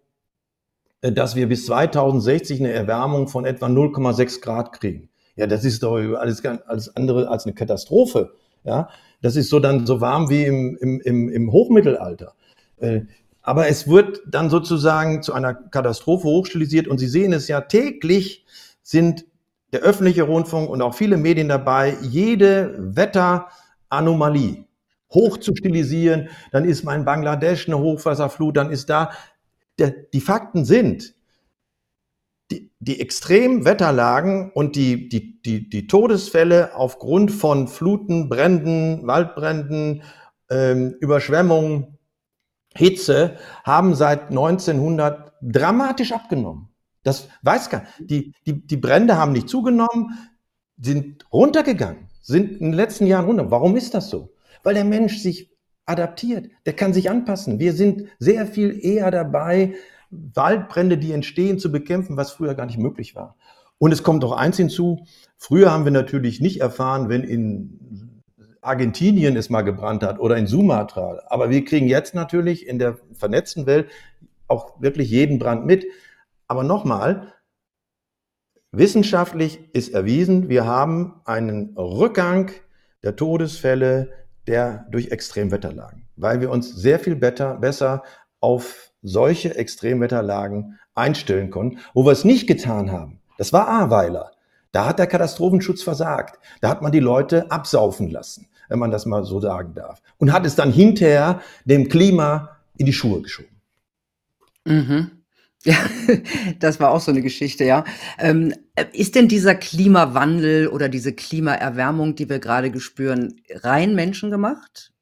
äh, dass wir bis 2060 eine Erwärmung von etwa 0,6 Grad kriegen. Ja, das ist doch alles, alles andere als eine Katastrophe. Ja, das ist so dann so warm wie im, im, im, im Hochmittelalter. Äh, aber es wird dann sozusagen zu einer Katastrophe hochstilisiert und Sie sehen es ja täglich sind der öffentliche Rundfunk und auch viele Medien dabei, jede Wetteranomalie hoch zu stilisieren. Dann ist mal in Bangladesch eine Hochwasserflut, dann ist da. Die Fakten sind, die, die extremen Wetterlagen und die, die, die, die Todesfälle aufgrund von Fluten, Bränden, Waldbränden, ähm, Überschwemmungen, Hitze haben seit 1900 dramatisch abgenommen. Das weiß gar die, die, die Brände haben nicht zugenommen, sind runtergegangen, sind in den letzten Jahren runter. Warum ist das so? Weil der Mensch sich adaptiert, der kann sich anpassen. Wir sind sehr viel eher dabei, Waldbrände, die entstehen, zu bekämpfen, was früher gar nicht möglich war. Und es kommt auch eins hinzu, früher haben wir natürlich nicht erfahren, wenn in Argentinien es mal gebrannt hat oder in Sumatra. Aber wir kriegen jetzt natürlich in der vernetzten Welt auch wirklich jeden Brand mit. Aber nochmal, wissenschaftlich ist erwiesen, wir haben einen Rückgang der Todesfälle der durch Extremwetterlagen, weil wir uns sehr viel better, besser auf solche Extremwetterlagen einstellen konnten. Wo wir es nicht getan haben, das war Ahrweiler. Da hat der Katastrophenschutz versagt. Da hat man die Leute absaufen lassen, wenn man das mal so sagen darf. Und hat es dann hinterher dem Klima in die Schuhe geschoben. Mhm. Ja, das war auch so eine Geschichte, ja. Ähm, ist denn dieser Klimawandel oder diese Klimaerwärmung, die wir gerade spüren, rein menschengemacht?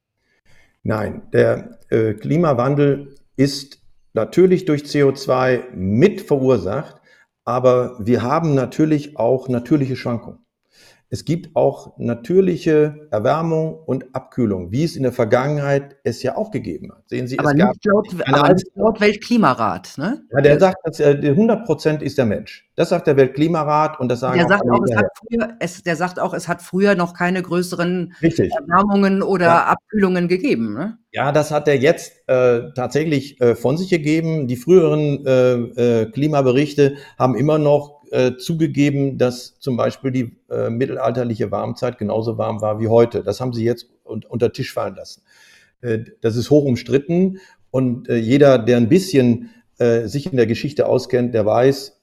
Nein, der äh, Klimawandel ist natürlich durch CO2 mit verursacht, aber wir haben natürlich auch natürliche Schwankungen. Es gibt auch natürliche Erwärmung und Abkühlung, wie es in der Vergangenheit es ja auch gegeben hat. Sehen Sie, aber es nicht laut, aber nicht laut Weltklimarat, ne? Ja, der sagt, dass er 100 Prozent ist der Mensch. Das sagt der Weltklimarat und das sagen der auch sagt auch, es hat früher, es, Der sagt auch, es hat früher noch keine größeren Richtig. Erwärmungen oder ja. Abkühlungen gegeben. Ne? Ja, das hat er jetzt äh, tatsächlich äh, von sich gegeben. Die früheren äh, äh Klimaberichte haben immer noch äh, zugegeben, dass zum Beispiel die äh, mittelalterliche Warmzeit genauso warm war wie heute. Das haben sie jetzt un unter Tisch fallen lassen. Das ist hoch umstritten und jeder, der ein bisschen sich in der Geschichte auskennt, der weiß,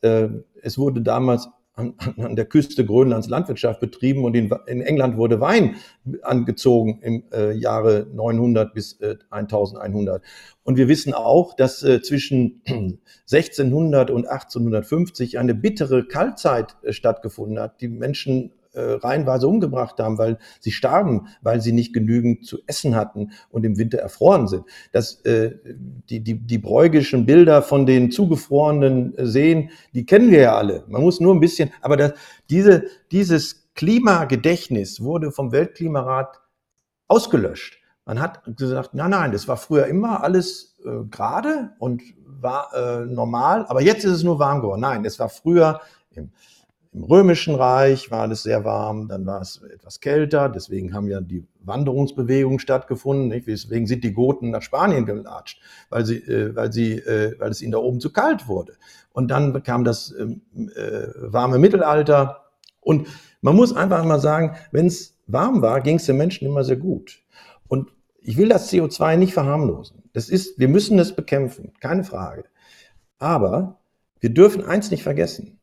es wurde damals an, an der Küste Grönlands Landwirtschaft betrieben und in, in England wurde Wein angezogen im äh, Jahre 900 bis äh, 1100. Und wir wissen auch, dass äh, zwischen 1600 und 1850 eine bittere Kaltzeit äh, stattgefunden hat. Die Menschen äh, reihenweise umgebracht haben, weil sie starben, weil sie nicht genügend zu essen hatten und im Winter erfroren sind. Das, äh, die, die, die bräugischen Bilder von den zugefrorenen Seen, die kennen wir ja alle. Man muss nur ein bisschen, aber das, diese, dieses Klimagedächtnis wurde vom Weltklimarat ausgelöscht. Man hat gesagt, nein, nein, das war früher immer alles äh, gerade und war äh, normal, aber jetzt ist es nur warm geworden. Nein, es war früher im im Römischen Reich war es sehr warm, dann war es etwas kälter, deswegen haben ja die Wanderungsbewegungen stattgefunden. Nicht? Deswegen sind die Goten nach Spanien gelatscht, weil, sie, äh, weil, sie, äh, weil es ihnen da oben zu kalt wurde. Und dann kam das ähm, äh, warme Mittelalter. Und man muss einfach mal sagen, wenn es warm war, ging es den Menschen immer sehr gut. Und ich will das CO2 nicht verharmlosen. Das ist, wir müssen es bekämpfen, keine Frage. Aber wir dürfen eins nicht vergessen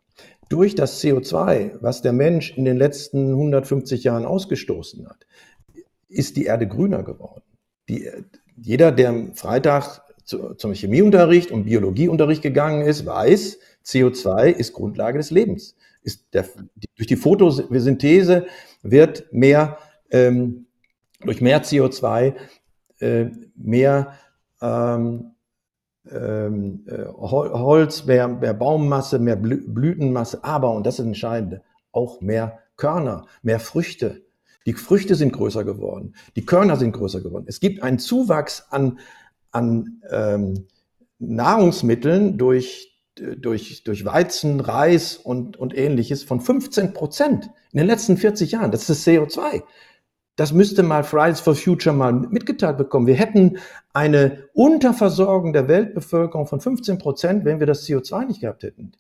durch das CO2, was der Mensch in den letzten 150 Jahren ausgestoßen hat, ist die Erde grüner geworden. Die, jeder, der am Freitag zu, zum Chemieunterricht und Biologieunterricht gegangen ist, weiß, CO2 ist Grundlage des Lebens. Der, durch die Photosynthese wird mehr, ähm, durch mehr CO2 äh, mehr ähm, ähm, äh, Holz, mehr, mehr Baummasse, mehr Blütenmasse, aber, und das ist entscheidend, auch mehr Körner, mehr Früchte. Die Früchte sind größer geworden, die Körner sind größer geworden. Es gibt einen Zuwachs an, an ähm, Nahrungsmitteln durch, durch, durch Weizen, Reis und, und ähnliches von 15 Prozent in den letzten 40 Jahren. Das ist das CO2. Das müsste mal Fridays for Future mal mitgeteilt bekommen. Wir hätten eine Unterversorgung der Weltbevölkerung von 15 Prozent, wenn wir das CO2 nicht gehabt hätten.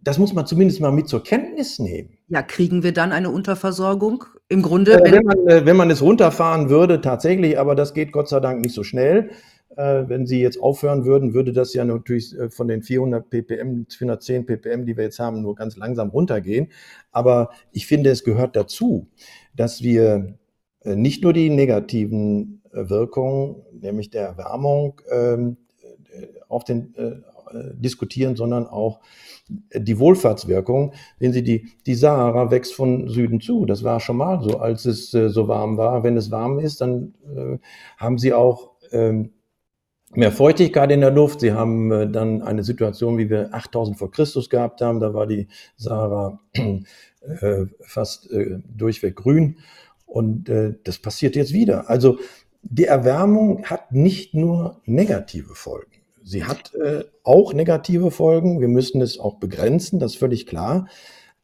das muss man zumindest mal mit zur Kenntnis nehmen. Ja, kriegen wir dann eine Unterversorgung? Im Grunde, äh, wenn, man, äh, wenn man es runterfahren würde, tatsächlich, aber das geht Gott sei Dank nicht so schnell. Äh, wenn Sie jetzt aufhören würden, würde das ja natürlich äh, von den 400 ppm, 410 ppm, die wir jetzt haben, nur ganz langsam runtergehen. Aber ich finde, es gehört dazu, dass wir nicht nur die negativen Wirkungen, nämlich der Erwärmung, ähm, auf den, diskutieren, sondern auch die Wohlfahrtswirkung. Sehen Sie, die, die Sahara wächst von Süden zu. Das war schon mal so, als es so warm war. Wenn es warm ist, dann haben Sie auch ähm, mehr Feuchtigkeit in der Luft. Sie haben äh, dann eine Situation, wie wir 8000 vor Christus gehabt haben. Da war die Sahara äh, fast äh, durchweg grün. Und äh, das passiert jetzt wieder. Also die Erwärmung hat nicht nur negative Folgen. Sie hat äh, auch negative Folgen. Wir müssen es auch begrenzen, das ist völlig klar.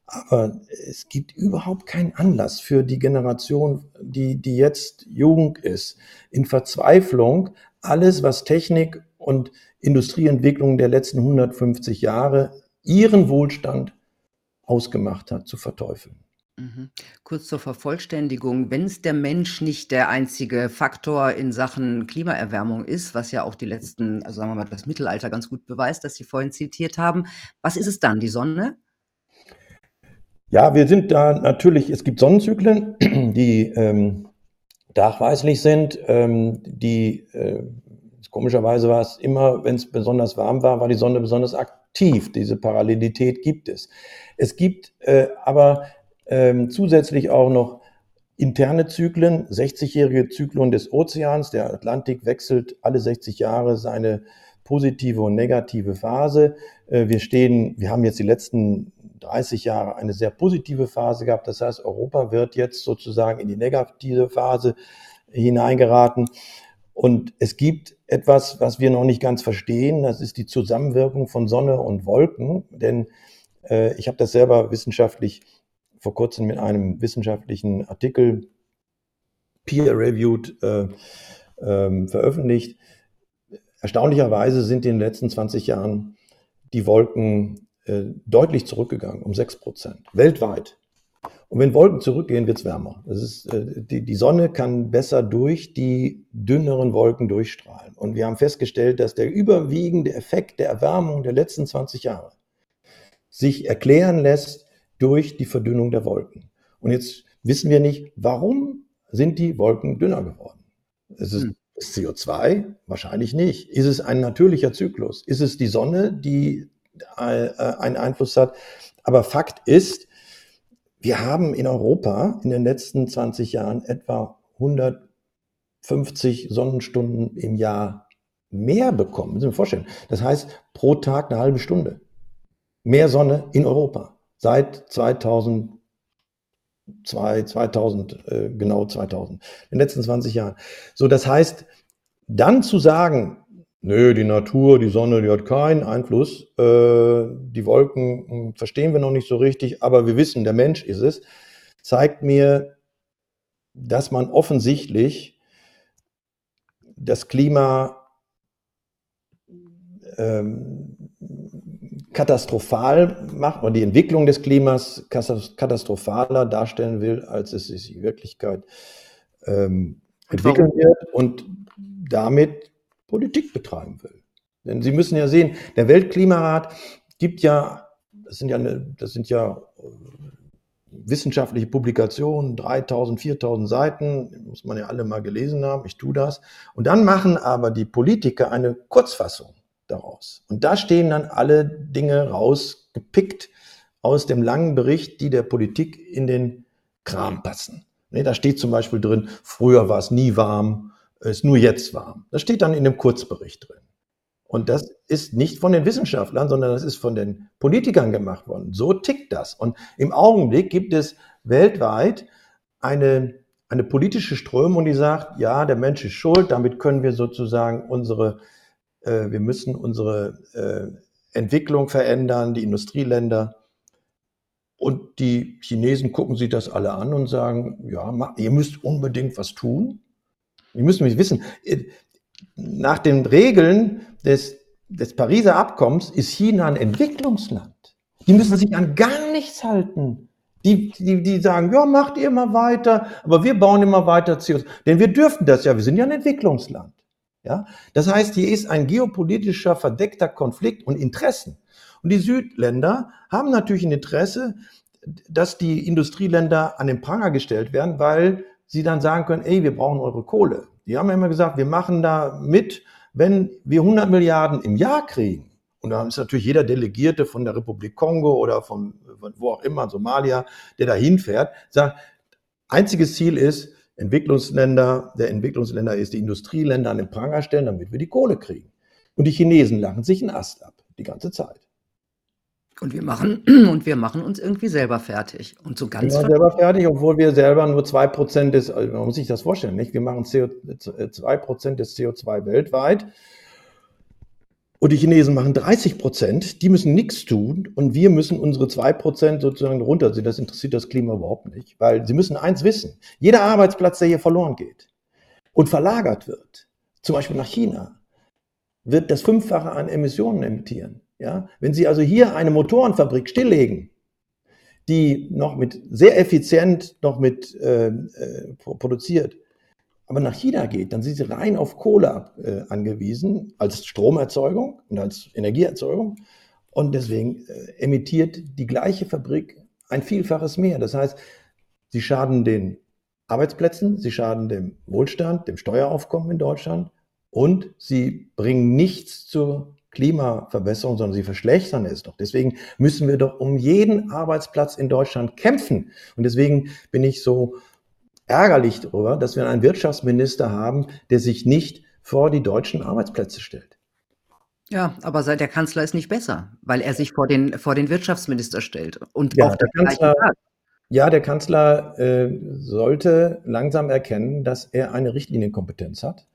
Aber es gibt überhaupt keinen Anlass für die Generation, die, die jetzt Jugend ist, in Verzweiflung alles, was Technik und Industrieentwicklung der letzten 150 Jahre ihren Wohlstand ausgemacht hat, zu verteufeln. Mhm. Kurz zur Vervollständigung, wenn es der Mensch nicht der einzige Faktor in Sachen Klimaerwärmung ist, was ja auch die letzten, also sagen wir mal, das Mittelalter ganz gut beweist, das Sie vorhin zitiert haben, was ist es dann, die Sonne? Ja, wir sind da natürlich, es gibt Sonnenzyklen, die ähm, nachweislich sind. Ähm, die äh, komischerweise war es immer, wenn es besonders warm war, war die Sonne besonders aktiv. Diese Parallelität gibt es. Es gibt äh, aber ähm, zusätzlich auch noch interne Zyklen, 60-jährige Zyklen des Ozeans. Der Atlantik wechselt alle 60 Jahre seine positive und negative Phase. Äh, wir stehen, wir haben jetzt die letzten 30 Jahre eine sehr positive Phase gehabt. Das heißt, Europa wird jetzt sozusagen in die negative Phase hineingeraten. Und es gibt etwas, was wir noch nicht ganz verstehen. Das ist die Zusammenwirkung von Sonne und Wolken. Denn äh, ich habe das selber wissenschaftlich vor kurzem mit einem wissenschaftlichen Artikel peer-reviewed äh, äh, veröffentlicht. Erstaunlicherweise sind in den letzten 20 Jahren die Wolken äh, deutlich zurückgegangen, um 6 Prozent, weltweit. Und wenn Wolken zurückgehen, wird es wärmer. Das ist, äh, die, die Sonne kann besser durch die dünneren Wolken durchstrahlen. Und wir haben festgestellt, dass der überwiegende Effekt der Erwärmung der letzten 20 Jahre sich erklären lässt durch die Verdünnung der Wolken. Und jetzt wissen wir nicht, warum sind die Wolken dünner geworden. Es ist hm. CO2? Wahrscheinlich nicht. Ist es ein natürlicher Zyklus? Ist es die Sonne, die äh, einen Einfluss hat? Aber Fakt ist, wir haben in Europa in den letzten 20 Jahren etwa 150 Sonnenstunden im Jahr mehr bekommen. Müssen Sie sich vorstellen. Das heißt, pro Tag eine halbe Stunde. Mehr Sonne in Europa. Seit 2000 2000, äh, genau 2000, in den letzten 20 Jahren. So, das heißt, dann zu sagen, nö, die Natur, die Sonne, die hat keinen Einfluss, äh, die Wolken hm, verstehen wir noch nicht so richtig, aber wir wissen, der Mensch ist es, zeigt mir, dass man offensichtlich das Klima ähm, katastrophal macht oder die Entwicklung des Klimas katastrophaler darstellen will, als es sich in Wirklichkeit ähm, entwickeln wird und damit Politik betreiben will. Denn Sie müssen ja sehen, der Weltklimarat gibt ja, das sind ja, eine, das sind ja äh, wissenschaftliche Publikationen, 3000, 4000 Seiten, muss man ja alle mal gelesen haben, ich tue das. Und dann machen aber die Politiker eine Kurzfassung daraus. Und da stehen dann alle Dinge rausgepickt aus dem langen Bericht, die der Politik in den Kram passen. Ne, da steht zum Beispiel drin, früher war es nie warm, ist nur jetzt warm. Das steht dann in dem Kurzbericht drin. Und das ist nicht von den Wissenschaftlern, sondern das ist von den Politikern gemacht worden. So tickt das. Und im Augenblick gibt es weltweit eine, eine politische Strömung, die sagt, ja, der Mensch ist schuld, damit können wir sozusagen unsere äh, wir müssen unsere äh, Entwicklung verändern, die Industrieländer. Und die Chinesen gucken sich das alle an und sagen, ja, ihr müsst unbedingt was tun. Ihr müsst nämlich wissen, äh, nach den Regeln des, des Pariser Abkommens ist China ein Entwicklungsland. Die müssen sich an gar nichts halten. Die, die, die sagen, ja, macht ihr immer weiter, aber wir bauen immer weiter CO2. Denn wir dürfen das ja, wir sind ja ein Entwicklungsland. Ja? Das heißt, hier ist ein geopolitischer, verdeckter Konflikt und Interessen. Und die Südländer haben natürlich ein Interesse, dass die Industrieländer an den Pranger gestellt werden, weil sie dann sagen können, ey, wir brauchen eure Kohle. Die haben ja immer gesagt, wir machen da mit, wenn wir 100 Milliarden im Jahr kriegen. Und da ist natürlich jeder Delegierte von der Republik Kongo oder von, von wo auch immer, Somalia, der da hinfährt, sagt, einziges Ziel ist, Entwicklungsländer, der Entwicklungsländer ist die Industrieländer an den Pranger stellen, damit wir die Kohle kriegen. Und die Chinesen lachen sich einen Ast ab, die ganze Zeit. Und wir machen, und wir machen uns irgendwie selber fertig. Und so ganz. Wir selber fertig, obwohl wir selber nur 2% des, also man muss sich das vorstellen, nicht? Wir machen CO, 2% des CO2 weltweit. Und die Chinesen machen 30 Prozent, die müssen nichts tun und wir müssen unsere 2 Prozent sozusagen runterziehen. Das interessiert das Klima überhaupt nicht, weil sie müssen eins wissen. Jeder Arbeitsplatz, der hier verloren geht und verlagert wird, zum Beispiel nach China, wird das Fünffache an Emissionen emittieren. Ja? Wenn Sie also hier eine Motorenfabrik stilllegen, die noch mit sehr effizient noch mit äh, äh, produziert, aber nach China geht, dann sind sie rein auf Kohle äh, angewiesen als Stromerzeugung und als Energieerzeugung. Und deswegen äh, emittiert die gleiche Fabrik ein Vielfaches mehr. Das heißt, sie schaden den Arbeitsplätzen, sie schaden dem Wohlstand, dem Steueraufkommen in Deutschland und sie bringen nichts zur Klimaverbesserung, sondern sie verschlechtern es doch. Deswegen müssen wir doch um jeden Arbeitsplatz in Deutschland kämpfen. Und deswegen bin ich so ärgerlich darüber, dass wir einen Wirtschaftsminister haben, der sich nicht vor die deutschen Arbeitsplätze stellt. Ja, aber der Kanzler ist nicht besser, weil er sich vor den, vor den Wirtschaftsminister stellt und ja, der Kanzler, ja, der Kanzler äh, sollte langsam erkennen, dass er eine Richtlinienkompetenz hat.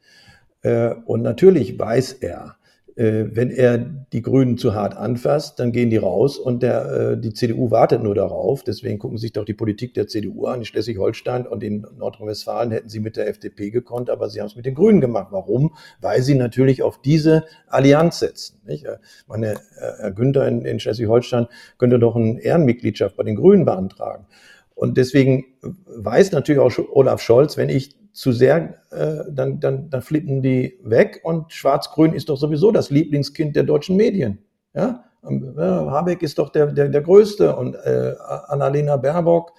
Äh, und natürlich weiß er, wenn er die Grünen zu hart anfasst, dann gehen die raus und der, äh, die CDU wartet nur darauf. Deswegen gucken sich doch die Politik der CDU an. In Schleswig-Holstein und in Nordrhein-Westfalen hätten sie mit der FDP gekonnt, aber sie haben es mit den Grünen gemacht. Warum? Weil sie natürlich auf diese Allianz setzen. Nicht? Äh, meine, Herr Günther in, in Schleswig-Holstein könnte doch eine Ehrenmitgliedschaft bei den Grünen beantragen. Und deswegen weiß natürlich auch Olaf Scholz, wenn ich zu sehr, äh, dann, dann, dann flippen die weg. Und Schwarz-Grün ist doch sowieso das Lieblingskind der deutschen Medien. Ja? ja Habeck ist doch der, der, der Größte und äh, Annalena Baerbock,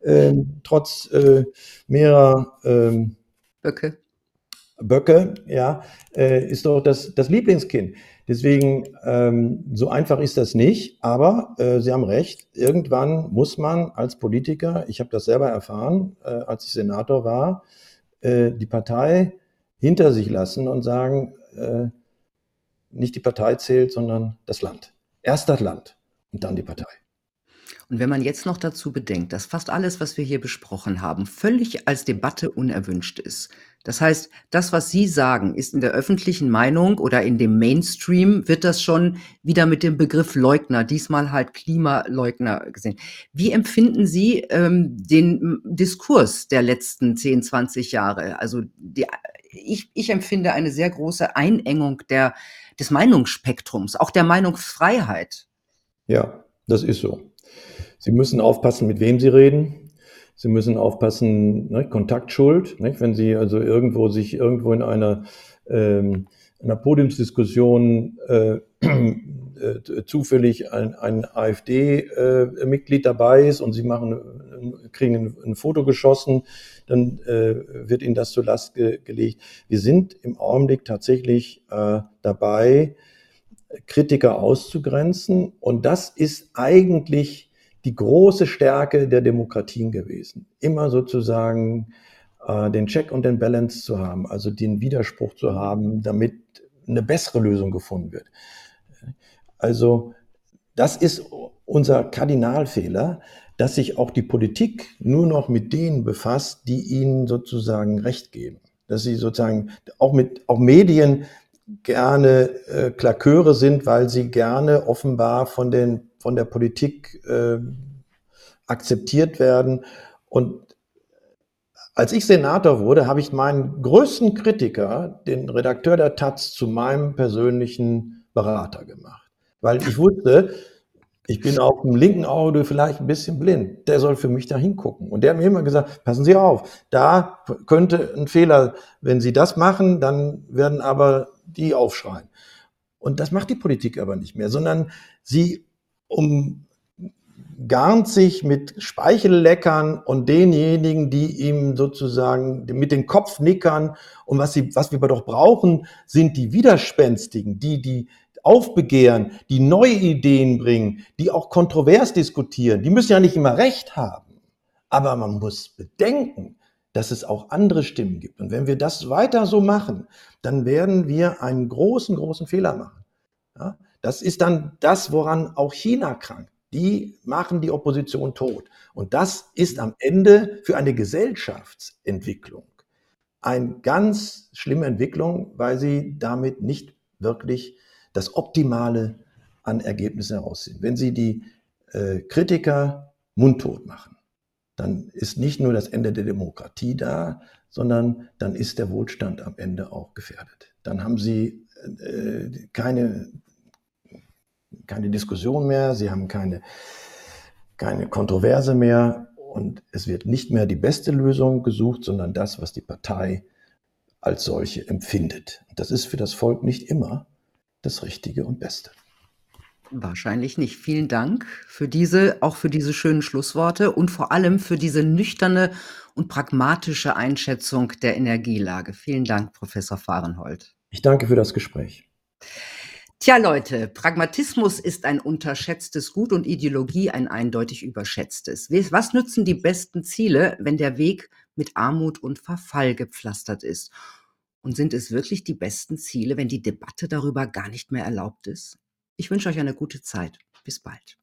äh, trotz äh, mehrerer ähm, Böcke. Böcke, ja, äh, ist doch das, das Lieblingskind. Deswegen, ähm, so einfach ist das nicht, aber äh, Sie haben recht, irgendwann muss man als Politiker, ich habe das selber erfahren, äh, als ich Senator war, äh, die Partei hinter sich lassen und sagen, äh, nicht die Partei zählt, sondern das Land. Erst das Land und dann die Partei. Und wenn man jetzt noch dazu bedenkt, dass fast alles, was wir hier besprochen haben, völlig als Debatte unerwünscht ist. Das heißt, das, was Sie sagen, ist in der öffentlichen Meinung oder in dem Mainstream, wird das schon wieder mit dem Begriff Leugner, diesmal halt Klimaleugner gesehen. Wie empfinden Sie ähm, den Diskurs der letzten 10, 20 Jahre? Also die, ich, ich empfinde eine sehr große Einengung der, des Meinungsspektrums, auch der Meinungsfreiheit. Ja, das ist so. Sie müssen aufpassen, mit wem Sie reden. Sie müssen aufpassen, ne, Kontaktschuld, ne, wenn Sie also irgendwo sich irgendwo in einer, ähm, einer Podiumsdiskussion äh, äh, zufällig ein, ein AfD-Mitglied äh, dabei ist und Sie machen, kriegen ein, ein Foto geschossen, dann äh, wird Ihnen das zur Last ge gelegt. Wir sind im Augenblick tatsächlich äh, dabei, Kritiker auszugrenzen und das ist eigentlich die große Stärke der Demokratien gewesen. Immer sozusagen äh, den Check und den Balance zu haben, also den Widerspruch zu haben, damit eine bessere Lösung gefunden wird. Also das ist unser Kardinalfehler, dass sich auch die Politik nur noch mit denen befasst, die ihnen sozusagen Recht geben. Dass sie sozusagen auch mit auch Medien gerne äh, Klaköre sind, weil sie gerne offenbar von den von der Politik äh, akzeptiert werden. Und als ich Senator wurde, habe ich meinen größten Kritiker, den Redakteur der Taz, zu meinem persönlichen Berater gemacht. Weil ich wusste, Ich bin auf dem linken Auge vielleicht ein bisschen blind. Der soll für mich da hingucken. Und der hat mir immer gesagt, passen Sie auf, da könnte ein Fehler, wenn Sie das machen, dann werden aber die aufschreien. Und das macht die Politik aber nicht mehr, sondern sie umgarnt sich mit Speichelleckern und denjenigen, die ihm sozusagen mit den Kopfnickern und was, sie, was wir doch brauchen, sind die Widerspenstigen, die, die aufbegehren, die neue Ideen bringen, die auch kontrovers diskutieren. Die müssen ja nicht immer recht haben. Aber man muss bedenken, dass es auch andere Stimmen gibt. Und wenn wir das weiter so machen, dann werden wir einen großen, großen Fehler machen. Ja? Das ist dann das, woran auch China krankt. Die machen die Opposition tot. Und das ist am Ende für eine Gesellschaftsentwicklung eine ganz schlimme Entwicklung, weil sie damit nicht wirklich das Optimale an Ergebnissen herausziehen. Wenn Sie die äh, Kritiker mundtot machen, dann ist nicht nur das Ende der Demokratie da, sondern dann ist der Wohlstand am Ende auch gefährdet. Dann haben Sie äh, keine, keine Diskussion mehr, Sie haben keine, keine Kontroverse mehr und es wird nicht mehr die beste Lösung gesucht, sondern das, was die Partei als solche empfindet. Das ist für das Volk nicht immer das Richtige und Beste. Wahrscheinlich nicht. Vielen Dank für diese, auch für diese schönen Schlussworte und vor allem für diese nüchterne und pragmatische Einschätzung der Energielage. Vielen Dank, Professor Fahrenhold. Ich danke für das Gespräch. Tja, Leute, Pragmatismus ist ein unterschätztes Gut und Ideologie ein eindeutig überschätztes. Was nützen die besten Ziele, wenn der Weg mit Armut und Verfall gepflastert ist? Und sind es wirklich die besten Ziele, wenn die Debatte darüber gar nicht mehr erlaubt ist? Ich wünsche euch eine gute Zeit. Bis bald.